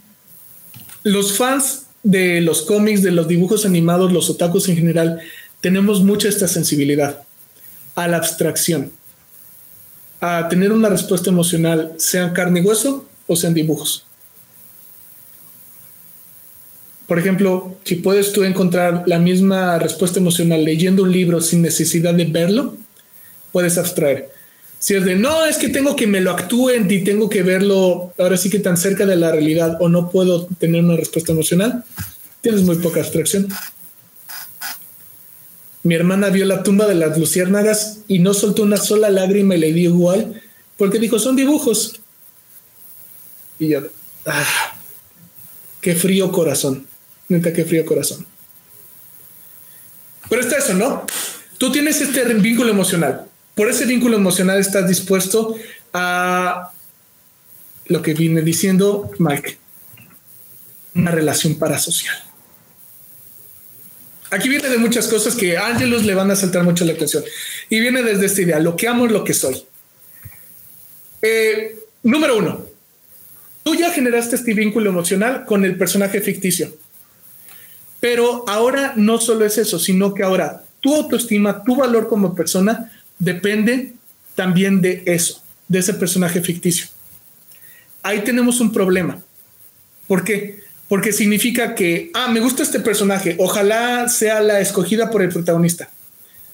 los fans de los cómics, de los dibujos animados, los otakus en general, tenemos mucha esta sensibilidad a la abstracción, a tener una respuesta emocional, sean carne y hueso o sean dibujos. Por ejemplo, si puedes tú encontrar la misma respuesta emocional leyendo un libro sin necesidad de verlo, puedes abstraer. Si es de no, es que tengo que me lo actúen y tengo que verlo ahora sí que tan cerca de la realidad o no puedo tener una respuesta emocional, tienes muy poca abstracción. Mi hermana vio la tumba de las luciérnagas y no soltó una sola lágrima y le dio igual porque dijo son dibujos. Y yo, ah, qué frío corazón. Neta, qué frío corazón. Pero está eso, ¿no? Tú tienes este vínculo emocional. Por ese vínculo emocional estás dispuesto a lo que viene diciendo Mike, una relación parasocial. Aquí viene de muchas cosas que a Angelus le van a saltar mucho la atención. Y viene desde esta idea, lo que amo es lo que soy. Eh, número uno, tú ya generaste este vínculo emocional con el personaje ficticio. Pero ahora no solo es eso, sino que ahora tu autoestima, tu valor como persona depende también de eso, de ese personaje ficticio. Ahí tenemos un problema. ¿Por qué? Porque significa que, ah, me gusta este personaje, ojalá sea la escogida por el protagonista.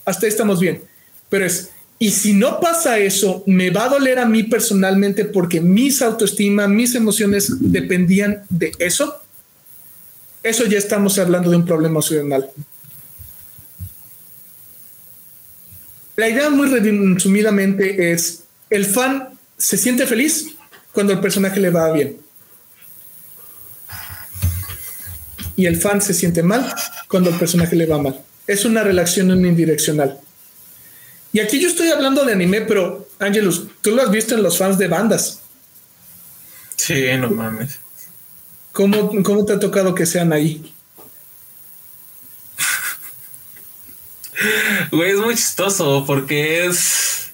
Hasta ahí estamos bien. Pero es, y si no pasa eso, me va a doler a mí personalmente porque mis autoestima, mis emociones dependían de eso eso ya estamos hablando de un problema emocional. La idea muy resumidamente es, el fan se siente feliz cuando el personaje le va bien. Y el fan se siente mal cuando el personaje le va mal. Es una relación unidireccional. Y aquí yo estoy hablando de anime, pero Angelus, tú lo has visto en los fans de bandas. Sí, no mames. ¿Cómo, te ha tocado que sean ahí? Güey, es muy chistoso porque es.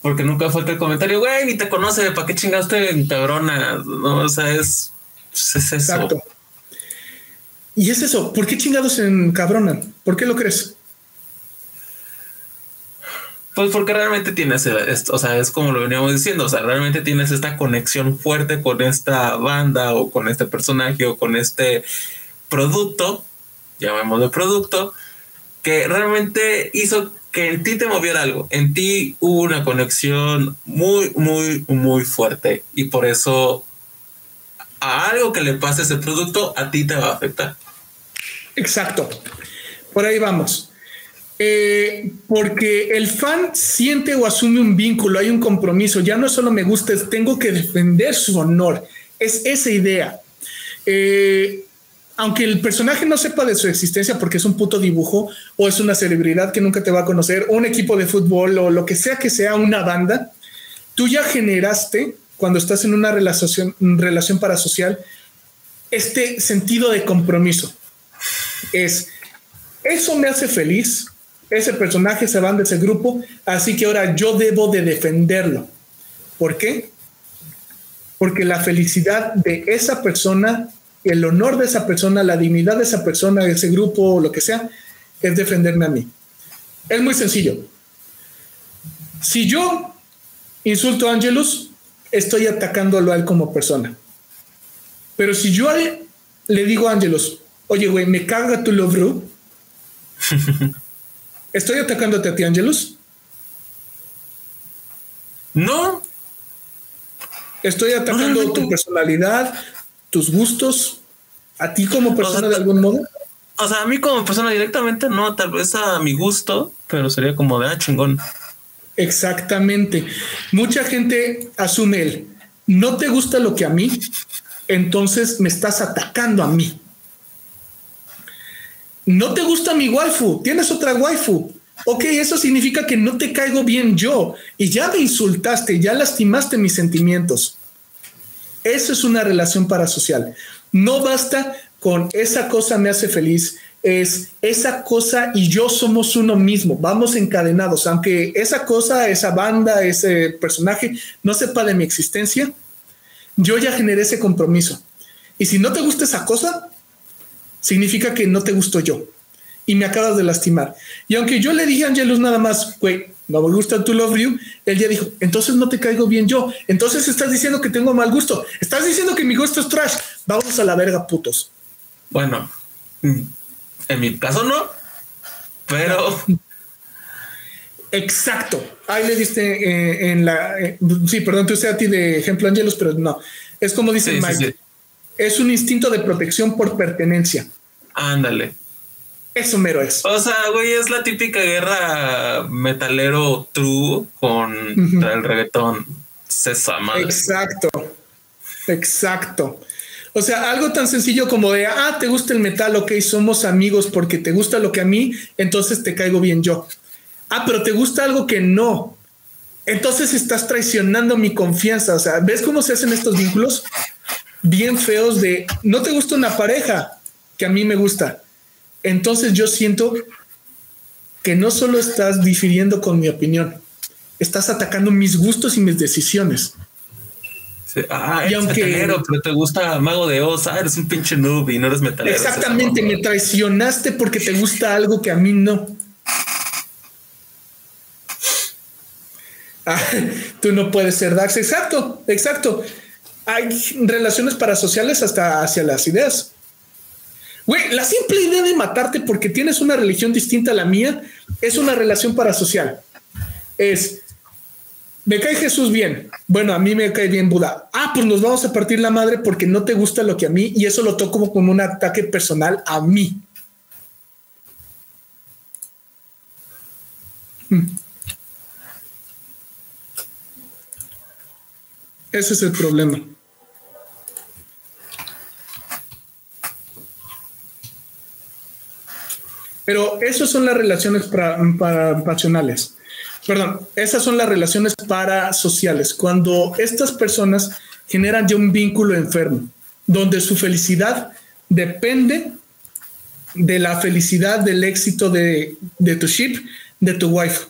Porque nunca falta el comentario, güey, ni te conoce, ¿para qué chingaste en cabrona? No, o sea, es. Pues, es eso. Exacto. Y es eso, ¿por qué chingados en cabrona? ¿Por qué lo crees? Pues porque realmente tienes, o sea, es como lo veníamos diciendo, o sea, realmente tienes esta conexión fuerte con esta banda o con este personaje o con este producto, llamémoslo producto, que realmente hizo que en ti te moviera algo, en ti hubo una conexión muy, muy, muy fuerte y por eso a algo que le pase ese producto a ti te va a afectar. Exacto, por ahí vamos. Eh, porque el fan siente o asume un vínculo, hay un compromiso, ya no solo me gusta, tengo que defender su honor, es esa idea. Eh, aunque el personaje no sepa de su existencia porque es un puto dibujo o es una celebridad que nunca te va a conocer, un equipo de fútbol o lo que sea que sea una banda, tú ya generaste cuando estás en una relación, relación parasocial este sentido de compromiso. Es, eso me hace feliz, ese personaje se van de ese grupo, así que ahora yo debo de defenderlo. ¿Por qué? Porque la felicidad de esa persona, el honor de esa persona, la dignidad de esa persona, de ese grupo lo que sea, es defenderme a mí. Es muy sencillo. Si yo insulto a Angelus, estoy atacándolo a él como persona. Pero si yo le digo a Angelus, oye, güey, me caga tu love, ¿Estoy atacándote a ti, Angelus? No. ¿Estoy atacando tu personalidad, tus gustos, a ti como persona de algún modo? O sea, a mí como persona directamente no, tal vez a mi gusto, pero sería como de ah, chingón. Exactamente. Mucha gente asume el no te gusta lo que a mí, entonces me estás atacando a mí no te gusta mi waifu, tienes otra waifu. Ok, eso significa que no te caigo bien yo y ya me insultaste, ya lastimaste mis sentimientos. Eso es una relación parasocial. No basta con esa cosa me hace feliz, es esa cosa y yo somos uno mismo, vamos encadenados, aunque esa cosa, esa banda, ese personaje no sepa de mi existencia, yo ya generé ese compromiso. Y si no te gusta esa cosa, significa que no te gusto yo y me acabas de lastimar. Y aunque yo le dije a Angelus nada más, güey, no me gusta tu love you, él ya dijo, entonces no te caigo bien yo. Entonces estás diciendo que tengo mal gusto. Estás diciendo que mi gusto es trash. Vamos a la verga, putos. Bueno, en mi caso no, pero. Exacto. Ahí le diste eh, en la. eh, sí, perdón, te usé a ti de ejemplo, Angelus, pero no. Es como dice Sí, Mike. sí. Es un instinto de protección por pertenencia. Ándale. Eso mero es. O sea, güey, es la típica guerra metalero true contra el reggaetón. Madre. Exacto. Exacto. O sea, algo tan sencillo como de, ah, te gusta el metal, ok, somos amigos porque te gusta lo que a mí, entonces te caigo bien yo. Ah, pero te gusta algo que no. Entonces estás traicionando mi confianza. O sea, ¿ves cómo se hacen estos vínculos? Bien feos de, no te gusta una pareja que a mí me gusta. Entonces yo siento que no solo estás difiriendo con mi opinión, estás atacando mis gustos y mis decisiones. Sí. Ah, Y eres aunque- metalero, pero te gusta Mago de Oz. Ah, eres un pinche noob y no eres metalero. Exactamente, me traicionaste porque te gusta algo que a mí no. Ah, tú no puedes ser Dax. Exacto, exacto. Hay relaciones parasociales hasta hacia las ideas. Güey, la simple idea de matarte porque tienes una religión distinta a la mía es una relación parasocial. Es, me cae Jesús bien. Bueno, a mí me cae bien Buda. Ah, pues nos vamos a partir la madre porque no te gusta lo que a mí y eso lo toco como, un ataque personal a mí. Hmm. Ese es el problema. Pero esas son las relaciones para, para- pasionales. Perdón, esas son las relaciones parasociales. Cuando estas personas generan ya un vínculo enfermo, donde su felicidad depende de la felicidad, del éxito de, de tu ship, de tu wife.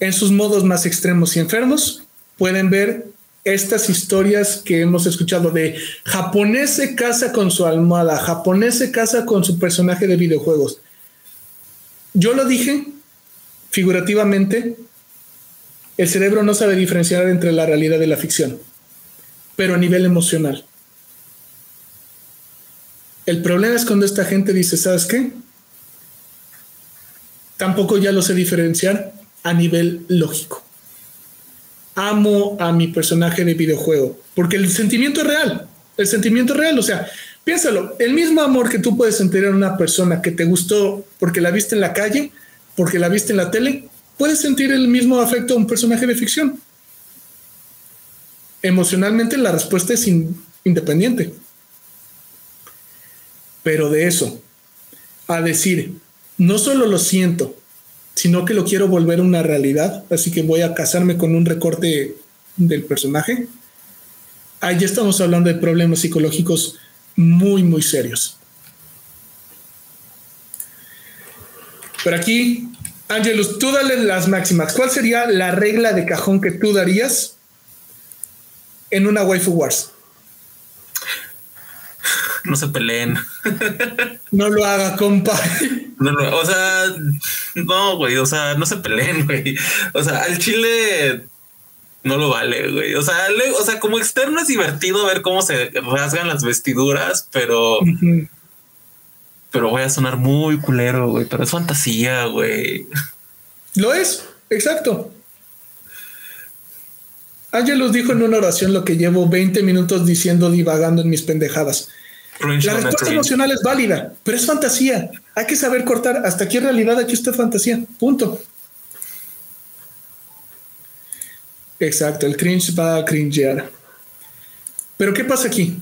En sus modos más extremos y enfermos, pueden ver estas historias que hemos escuchado de japonés se casa con su almohada, japonés se casa con su personaje de videojuegos. Yo lo dije figurativamente, el cerebro no sabe diferenciar entre la realidad y la ficción, pero a nivel emocional. El problema es cuando esta gente dice, ¿sabes qué? Tampoco ya lo sé diferenciar a nivel lógico. Amo a mi personaje de videojuego, porque el sentimiento es real, el sentimiento es real, o sea, piénsalo, el mismo amor que tú puedes sentir en una persona que te gustó porque la viste en la calle, porque la viste en la tele, puedes sentir el mismo afecto a un personaje de ficción. Emocionalmente la respuesta es in- independiente. Pero de eso, a decir, no solo lo siento, sino que lo quiero volver una realidad, así que voy a casarme con un recorte del personaje, ahí estamos hablando de problemas psicológicos muy, muy serios. Pero aquí, Angelus, tú dale las máximas. ¿Cuál sería la regla de cajón que tú darías en una waifu wars? No se peleen. No lo haga, compa. No, no, o sea, no, güey, o sea, no se peleen, güey. O sea, al chile no lo vale, güey. O sea, le- o sea, como externo es divertido ver cómo se rasgan las vestiduras, pero. Pero voy a sonar muy culero, güey. Pero es fantasía, güey. Lo es, exacto. Angelus dijo en una oración lo que llevo 20 minutos diciendo divagando en mis pendejadas. La respuesta emocional es válida, pero es fantasía. Hay que saber cortar. Hasta aquí realidad, aquí está fantasía. Punto. Exacto, el cringe va a cringear. Pero ¿qué pasa aquí?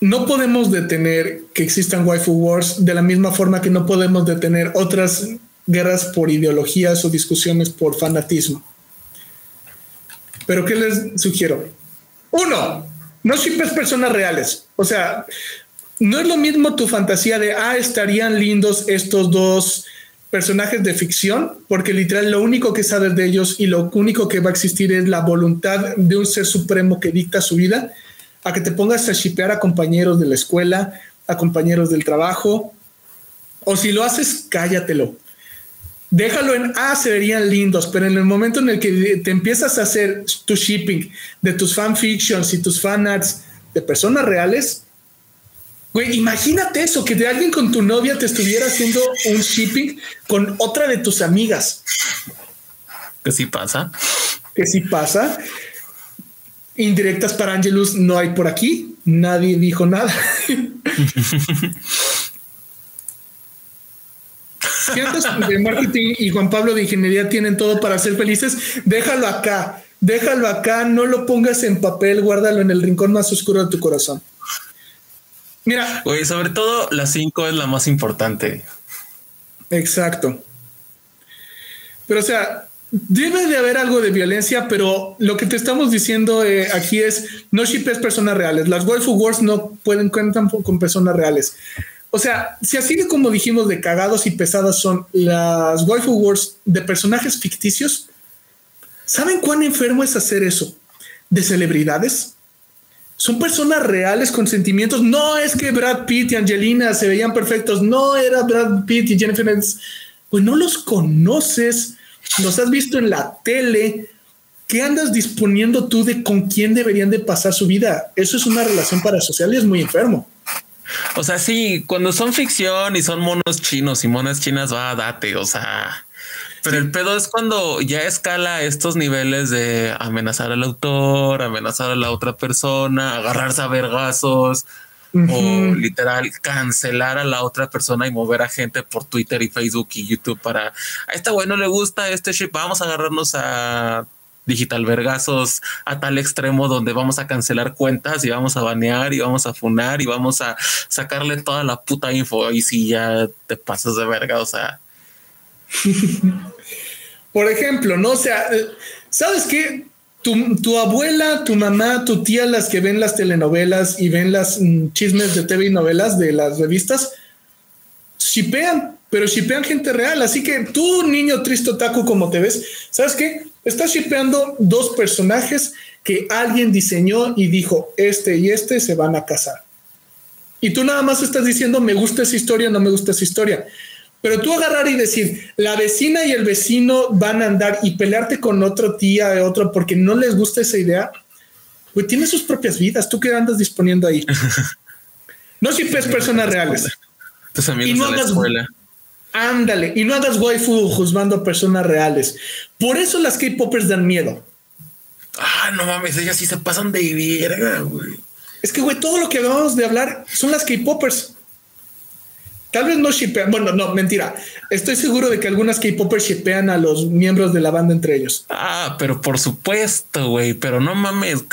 No podemos detener que existan waifu wars de la misma forma que no podemos detener otras guerras por ideologías o discusiones por fanatismo. Pero ¿qué les sugiero? Uno, no shippes personas reales. O sea, no es lo mismo tu fantasía de, ah, estarían lindos estos dos personajes de ficción, porque literal lo único que sabes de ellos y lo único que va a existir es la voluntad de un ser supremo que dicta su vida, a que te pongas a shipear a compañeros de la escuela, a compañeros del trabajo, o si lo haces, cállatelo. Déjalo en, ah, se verían lindos, pero en el momento en el que te empiezas a hacer tu shipping de tus fanfictions y tus fanarts de personas reales, Güey, imagínate eso, que de alguien con tu novia te estuviera haciendo un shipping con otra de tus amigas. Que sí pasa. Que sí pasa. Indirectas para Angelus no hay por aquí. Nadie dijo nada. Ciertos de marketing y Juan Pablo de ingeniería tienen todo para ser felices. Déjalo acá, déjalo acá, no lo pongas en papel, guárdalo en el rincón más oscuro de tu corazón. Mira. Oye, sobre todo la 5 es la más importante. Exacto. Pero o sea, debe de haber algo de violencia, pero lo que te estamos diciendo eh, aquí es no shippes personas reales. Las waifu wars no pueden cuentan con personas reales. O sea, si así de como dijimos de cagados y pesadas son las waifu wars de personajes ficticios, ¿saben cuán enfermo es hacer eso? De celebridades son personas reales con sentimientos. No es que Brad Pitt y Angelina se veían perfectos. No era Brad Pitt y Jennifer Pues no los conoces, los has visto en la tele. ¿Qué andas disponiendo tú de con quién deberían de pasar su vida? Eso es una relación parasocial y es muy enfermo. O sea, sí, cuando son ficción y son monos chinos y monas chinas, va, date, o sea, pero el pedo es cuando ya escala estos niveles de amenazar al autor, amenazar a la otra persona, agarrarse a vergazos o literal cancelar a la otra persona y mover a gente por Twitter y Facebook y YouTube para a esta güey no le gusta este ship, vamos a agarrarnos a digital vergazos a tal extremo donde vamos a cancelar cuentas y vamos a banear y vamos a funar y vamos a sacarle toda la puta info y si ya te pasas de verga, o sea, Por ejemplo, ¿no? O sea, ¿sabes qué? Tu, abuela, tu mamá, tu tía, las que ven las telenovelas y ven las mm, chismes de TV y novelas de las revistas, shipean, pero shipean gente real. Así que tú, niño triste otaku, como te ves, ¿sabes qué? Estás shipeando dos personajes que alguien diseñó y dijo, este y este se van a casar. Y tú nada más estás diciendo, me gusta esa historia, no me gusta esa historia. Pero tú agarrar y decir, la vecina y el vecino van a andar y pelearte con otro tía de otro porque no les gusta esa idea, pues tiene sus propias vidas. ¿Tú qué andas disponiendo ahí? No si ves personas reales. Tus amigos y no hagas, escuela. Ándale, y no hagas waifu juzgando a personas reales. Por eso las K-popers dan miedo. Ah, no mames, ellas sí se pasan de verga, güey. Es que, güey, todo lo que acabamos de hablar son las K-popers. Tal vez no shipean. Bueno, no, mentira. Estoy seguro de que algunas K-popers shipean a los miembros de la banda entre ellos. Ah, pero por supuesto, güey. Pero no mames,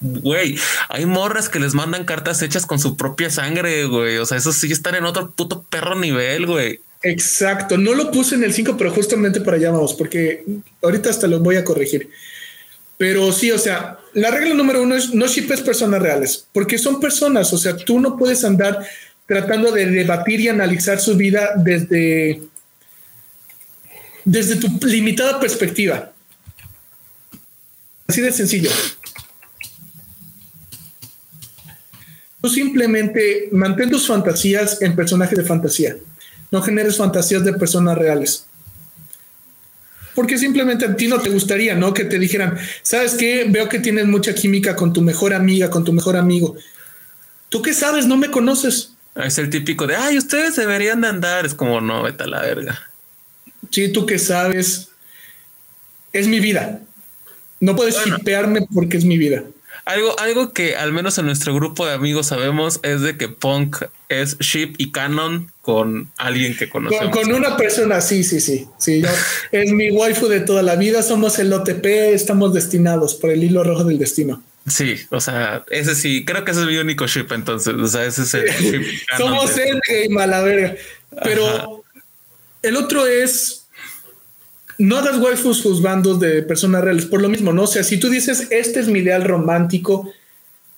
güey. Hay morras que les mandan cartas hechas con su propia sangre, güey. O sea, eso sí están en otro puto perro nivel, güey. Exacto. No lo puse en el 5, pero justamente para allá vamos, porque ahorita hasta lo voy a corregir. Pero sí, o sea, la regla número uno es no shipes personas reales, porque son personas. O sea, tú no puedes andar tratando de debatir y analizar su vida desde, desde tu limitada perspectiva. Así de sencillo. Tú simplemente mantén tus fantasías en personajes de fantasía. No generes fantasías de personas reales. Porque simplemente a ti no te gustaría, ¿no? Que te dijeran, ¿sabes qué? Veo que tienes mucha química con tu mejor amiga, con tu mejor amigo. ¿Tú qué sabes? No me conoces. Es el típico de, ay, ustedes deberían de andar. Es como, no, vete a la verga. Sí, tú que sabes. Es mi vida. No puedes bueno, porque es mi vida. Algo, algo que al menos en nuestro grupo de amigos sabemos es de que Punk es ship y canon con alguien que conocemos. Con, una persona, sí, sí, sí. sí es mi waifu de toda la vida. Somos el OTP, estamos destinados por el hilo rojo del destino. Sí, o sea, ese sí, creo que ese es mi único ship entonces, o sea, ese es el ship Somos endgame a la verga. Pero Ajá. el otro es no hagas waifus juzgandos de personas reales. Por lo mismo, ¿no? O sea, si tú dices este es mi ideal romántico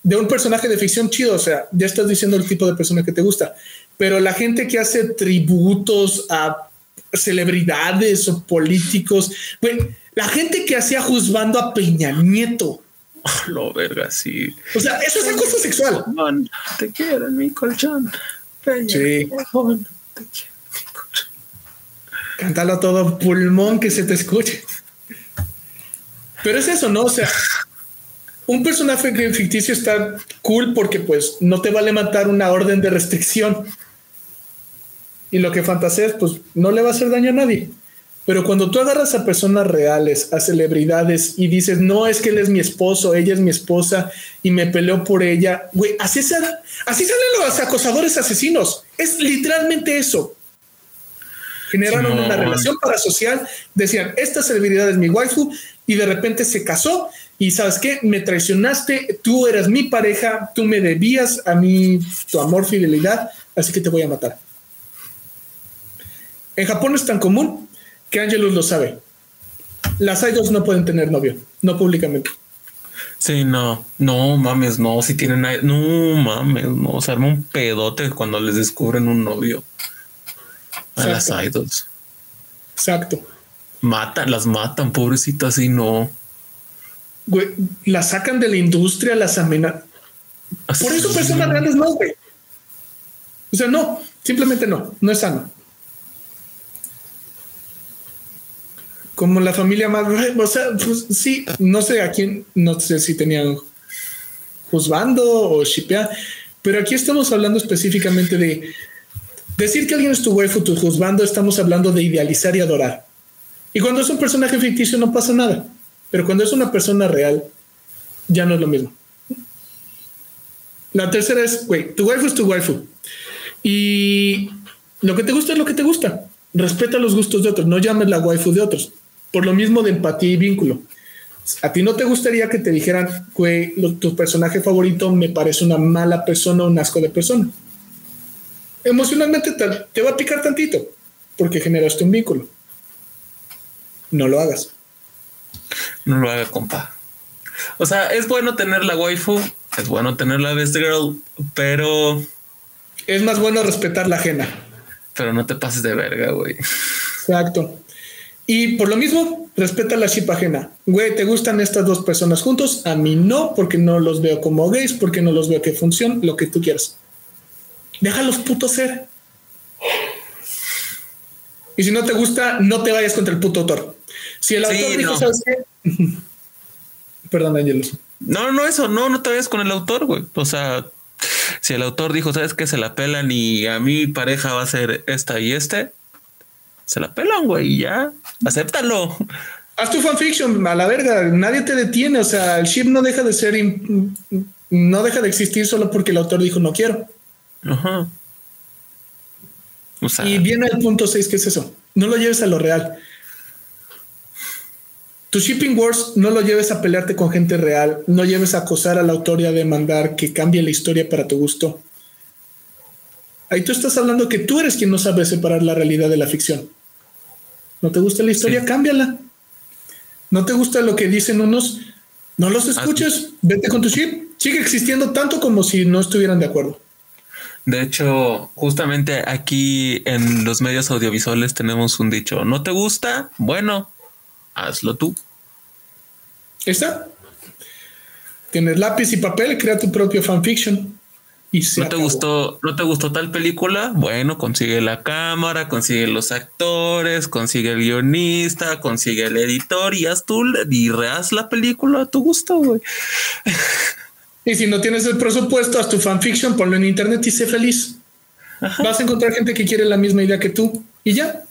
de un personaje de ficción chido, o sea, ya estás diciendo el tipo de persona que te gusta. Pero la gente que hace tributos a celebridades o políticos, la gente que hacía juzgando a Peña Nieto. Lo verga, sí. O sea, eso es acoso sexual. Colchón, te quiero en mi colchón. Peña, Sí. te quiero en mi colchón. Cántalo a todo pulmón que se te escuche. Pero es eso, ¿no? O sea, un personaje ficticio está cool porque pues no te va a levantar una orden de restricción. Y lo que fantaseas, pues no le va a hacer daño a nadie. Pero cuando tú agarras a personas reales, a celebridades y dices, no, es que él es mi esposo, ella es mi esposa y me peleó por ella, güey, así, sal- así salen los acosadores asesinos. Es literalmente eso generaron una relación parasocial, decían, esta celebridad es mi waifu, y de repente se casó, y sabes qué, me traicionaste, tú eras mi pareja, tú me debías a mí tu amor, fidelidad, así que te voy a matar. En Japón es tan común que Angelus lo sabe. Las idols no pueden tener novio, no públicamente. Sí, no, no mames, no, si tienen, no mames, no, se arma un pedote cuando les descubren un novio a las idols. Exacto. Matan, las matan, pobrecitas, y no. Güey, las sacan de la industria, las amenazan. Por eso personas reales no, güey. O sea, no, simplemente no, no es sano. Como la familia más, o sea, pues sí, no sé a quién, no sé si tenían juzgando o shipea, pero aquí estamos hablando específicamente de decir que alguien es tu waifu, tu juzgando, estamos hablando de idealizar y adorar. Y cuando es un personaje ficticio no pasa nada, pero cuando es una persona real, ya no es lo mismo. La tercera es, güey, tu waifu es tu waifu. Y lo que te gusta es lo que te gusta. Respeta los gustos de otros, no llames la waifu de otros. Por lo mismo de empatía y vínculo. A ti no te gustaría que te dijeran, güey, tu personaje favorito me parece una mala persona, un asco de persona. Emocionalmente te, te va a picar tantito porque generaste un vínculo. No lo hagas. No lo haga, compa. O sea, es bueno tener la waifu, es bueno tener la best girl, pero, Es más bueno respetar la ajena. pero no te pases de verga, güey. Exacto. Y por lo mismo, respeta la chip ajena. Güey, ¿te gustan estas dos personas juntos? A mí no, porque no los veo como gays, porque no los veo que funcionan, lo que tú quieras. Déjalos putos ser. Y si no te gusta, no te vayas contra el puto autor. Si el Sí, autor dijo, no. ¿sabes qué? Perdón, Ángelos. No, no, eso, no, no te vayas con el autor, güey. O sea, si el autor dijo, sabes que se la pelan y a mi pareja va a ser esta y este, se la pelan, güey, y ya, acéptalo. Haz tu fanfiction a la verga, nadie te detiene. O sea, el ship no deja de ser, no deja de existir solo porque el autor dijo no quiero. Ajá. O sea, Y viene el punto 6, que es eso. No lo lleves a lo real. Tu shipping wars no lo lleves a pelearte con gente real, no lleves a acosar al autor y a demandar que cambie la historia para tu gusto. Ahí tú estás hablando que tú eres quien no sabe separar la realidad de la ficción. ¿No te gusta la historia? Sí. Cámbiala. ¿No te gusta lo que dicen unos? No los escuches. Vete con tu ship. Sigue existiendo tanto como si no estuvieran de acuerdo. de hecho, justamente aquí en los medios audiovisuales tenemos un dicho, ¿no te gusta? Bueno, hazlo tú. Está. Tienes lápiz y papel, crea tu propio fanfiction. Y ¿No te gustó, no te gustó tal película? Bueno, consigue la cámara, consigue los actores, consigue el guionista, consigue el editor y haz tú y rehaz la película a tu gusto, güey. Y si no tienes el presupuesto, haz tu fanfiction, ponlo en internet y sé feliz. Vas a encontrar gente que quiere la misma idea que tú y ya.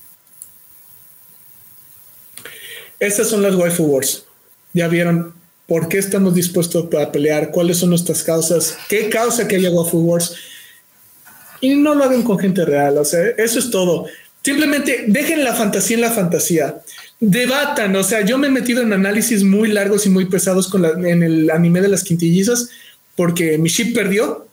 Estas son las waifu wars. Ya vieron por qué estamos dispuestos a pelear, cuáles son nuestras causas, qué causa que haya waifu wars. Y no lo hagan con gente real. O sea, eso es todo. Simplemente dejen la fantasía en la fantasía. Debatan, o sea, yo me he metido en análisis muy largos y muy pesados con en el anime de las quintillizas porque mi ship perdió,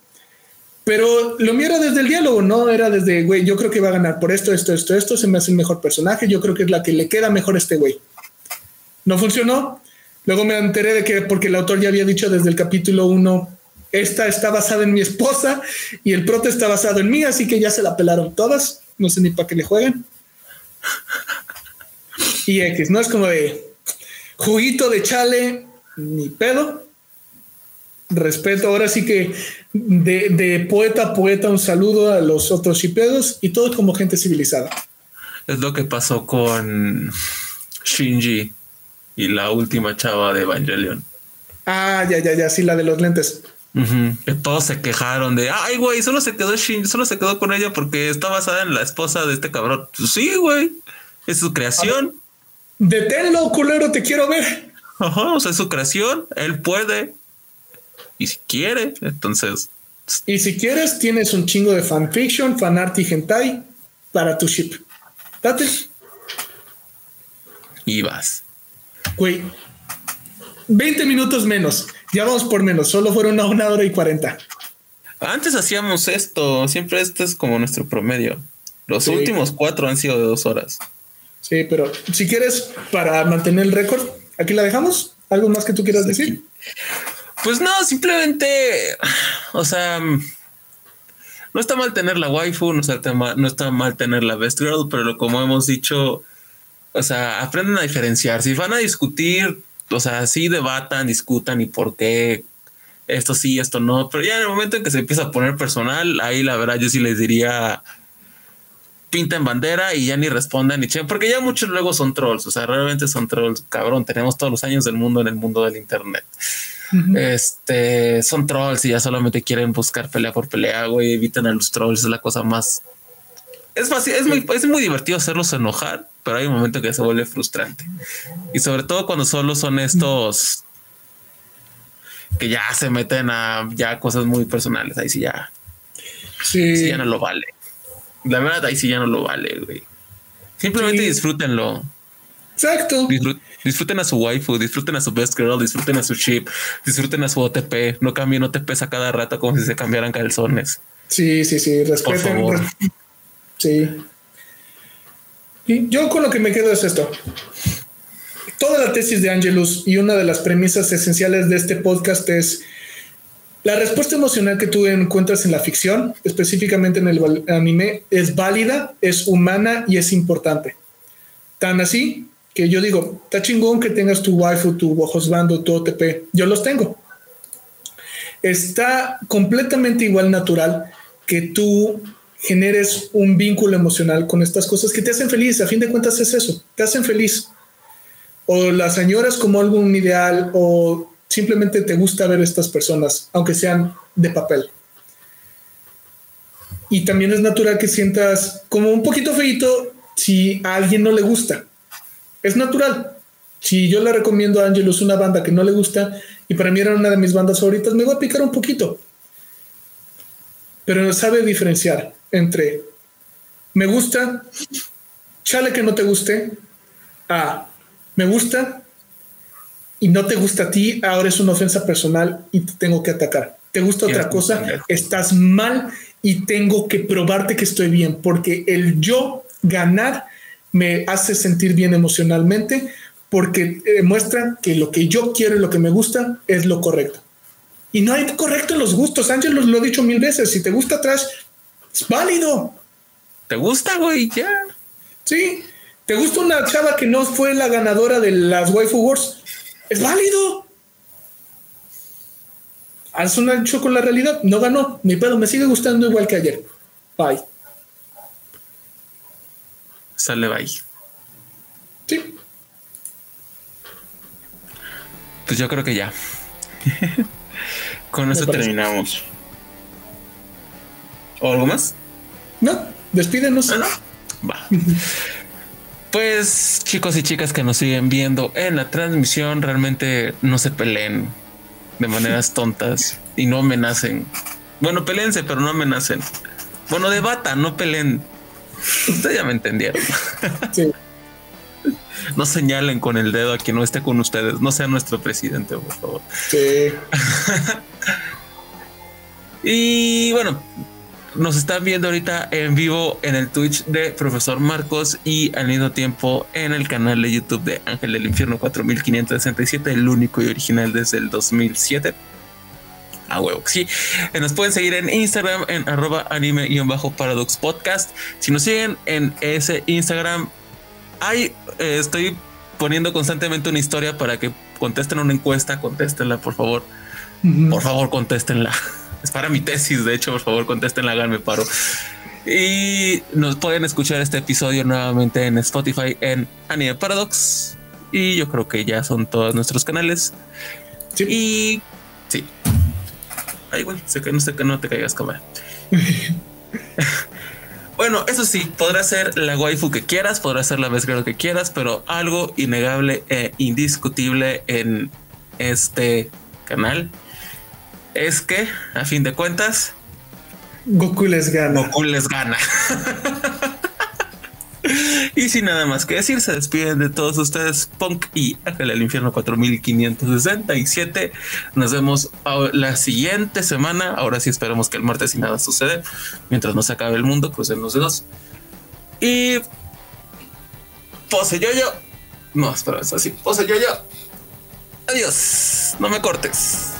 pero lo mío era desde el diálogo, no era desde, güey, yo creo que va a ganar por esto, esto, esto, esto, se me hace el mejor personaje, yo creo que es la que le queda mejor a este güey. No funcionó. Luego me enteré de que porque el autor ya había dicho desde el capítulo 1, esta está basada en mi esposa y el prota está basado en mí, así que ya se la pelaron todas. No sé ni para qué le jueguen. Y X, no es como de juguito de chale, ni pedo. Respeto, ahora sí que de, de poeta a poeta un saludo a los otros shipedos y todos como gente civilizada. Es lo que pasó con Shinji y la última chava de Evangelion. Ah, ya, ya, ya, sí, la de los lentes. Que todos se quejaron de, ay, güey, solo se quedó solo se quedó con ella porque está basada en la esposa de este cabrón. Sí, güey, es su creación. Deténlo, culero, te quiero ver. Ajá, o sea, es su creación, él puede. Y si quiere, entonces, Y si quieres, tienes un chingo de fanfiction, fanart y hentai para tu ship. Date, y vas. Güey. 20 minutos menos. Ya vamos por menos. Solo fueron a una hora y 40. Antes hacíamos esto, siempre este es como nuestro promedio. Los Sí. últimos cuatro han sido de dos horas. Sí, pero si quieres, para mantener el récord, aquí la dejamos. ¿Algo más que tú quieras decir? Pues no, simplemente, o sea, no está mal tener la waifu, no está mal, no está mal tener la best girl, pero como hemos dicho, o sea, aprenden a diferenciar. Si van a discutir, o sea, sí debatan, discutan y por qué esto sí, esto no, pero ya en el momento en que se empieza a poner personal, ahí la verdad yo sí les diría pinta en bandera y ya ni respondan ni chen, porque ya muchos luego son trolls, o sea, realmente son trolls, cabrón, tenemos todos los años del mundo en el mundo del internet. Este son trolls y ya solamente quieren buscar pelea por pelea, güey. Evitan a los trolls, es la cosa más. Es fácil, es muy, es muy divertido hacerlos enojar, pero hay un momento que se vuelve frustrante. Y sobre todo cuando solo son estos que ya se meten a ya cosas muy personales. Ahí sí ya, Sí. sí ya no lo vale. La verdad, ahí sí ya no lo vale, güey. Simplemente Sí. disfrútenlo. Exacto. Disfrut- disfruten a su waifu, disfruten a su best girl, disfruten a su ship, disfruten a su OTP. No cambien OTPs a cada rato como si se cambiaran calzones. Sí, sí, sí. Respeten. favor. res- Sí. Y yo con lo que me quedo es esto. Toda la tesis de Angelus y una de las premisas esenciales de este podcast es la respuesta emocional que tú encuentras en la ficción, específicamente en el anime, es válida, es humana y es importante. Tan así que yo digo, está chingón que tengas tu waifu, tu husband, tu OTP. Yo los tengo. Está completamente igual natural que tú generes un vínculo emocional con estas cosas que te hacen feliz. A fin de cuentas es eso, te hacen feliz. O las añoras como algún ideal o simplemente te gusta ver estas personas, aunque sean de papel. Y también es natural que sientas como un poquito feito si a alguien no le gusta. Es natural. Si yo le recomiendo a Angelus una banda que no le gusta y para mí era una de mis bandas favoritas, me voy a picar un poquito. Pero sabe diferenciar entre me gusta, chale que no te guste, a me gusta y no te gusta a ti, ahora es una ofensa personal y te tengo que atacar. Te gusta otra cosa, estás mal y tengo que probarte que estoy bien, porque el yo ganar me hace sentir bien emocionalmente, porque eh, muestra que lo que yo quiero y lo que me gusta es lo correcto. Y no hay correcto en los gustos. Ángel lo ha dicho mil veces. Si te gusta trash, es válido. ¿Te gusta, güey? Ya. Sí. ¿Te gusta una chava que no fue la ganadora de las Waifu Wars? Es válido. Haz un ancho con la realidad. No ganó. Ni pedo. Me sigue gustando igual que ayer. Bye. Sale bye. Sí. Pues yo creo que ya. Con eso parece. terminamos. ¿O algo más? No. Despídenos. Ah, no. Va. Pues chicos y chicas que nos siguen viendo en la transmisión, realmente no se peleen de maneras tontas y no amenacen. Bueno, peleense, pero no amenacen. Bueno, debatan, no peleen. Ustedes ya me entendieron. Sí. No señalen con el dedo a quien no esté con ustedes. No sea nuestro presidente, por favor. Sí. Y bueno, nos están viendo ahorita en vivo en el Twitch de Profesor Marcos y al mismo tiempo en el canal de YouTube de Ángel del Infierno 4567, el único y original desde el 2007. A huevo, sí. Eh, Nos pueden seguir en Instagram en arroba anime-paradox podcast. Si nos siguen en ese Instagram, hay, eh, estoy poniendo constantemente una historia para que contesten una encuesta. Contéstenla, por favor. Por favor, contéstenla. Es para mi tesis, de hecho, por favor, contéstenla, háganme paro. Y nos pueden escuchar este episodio nuevamente en Spotify en Anime Paradox. Y yo creo que ya son todos nuestros canales. Sí. Y sí. Ay, güey, sé que no sé que no te caigas cámara. bueno, eso sí, podrás ser la waifu que quieras, podrás ser la mezcla que quieras, pero algo innegable e indiscutible en este canal es que, a fin de cuentas, Goku les gana. Goku les gana. y sin nada más que decir, se despiden de todos ustedes, Punk y Ángel del Infierno 4567. Nos vemos la siguiente semana. Ahora sí esperemos que el martes y nada sucede. Mientras no se acabe el mundo, crucen los dedos. Y pose yo yo. No, espera, es así. Pose yo yo. Adiós. No me cortes.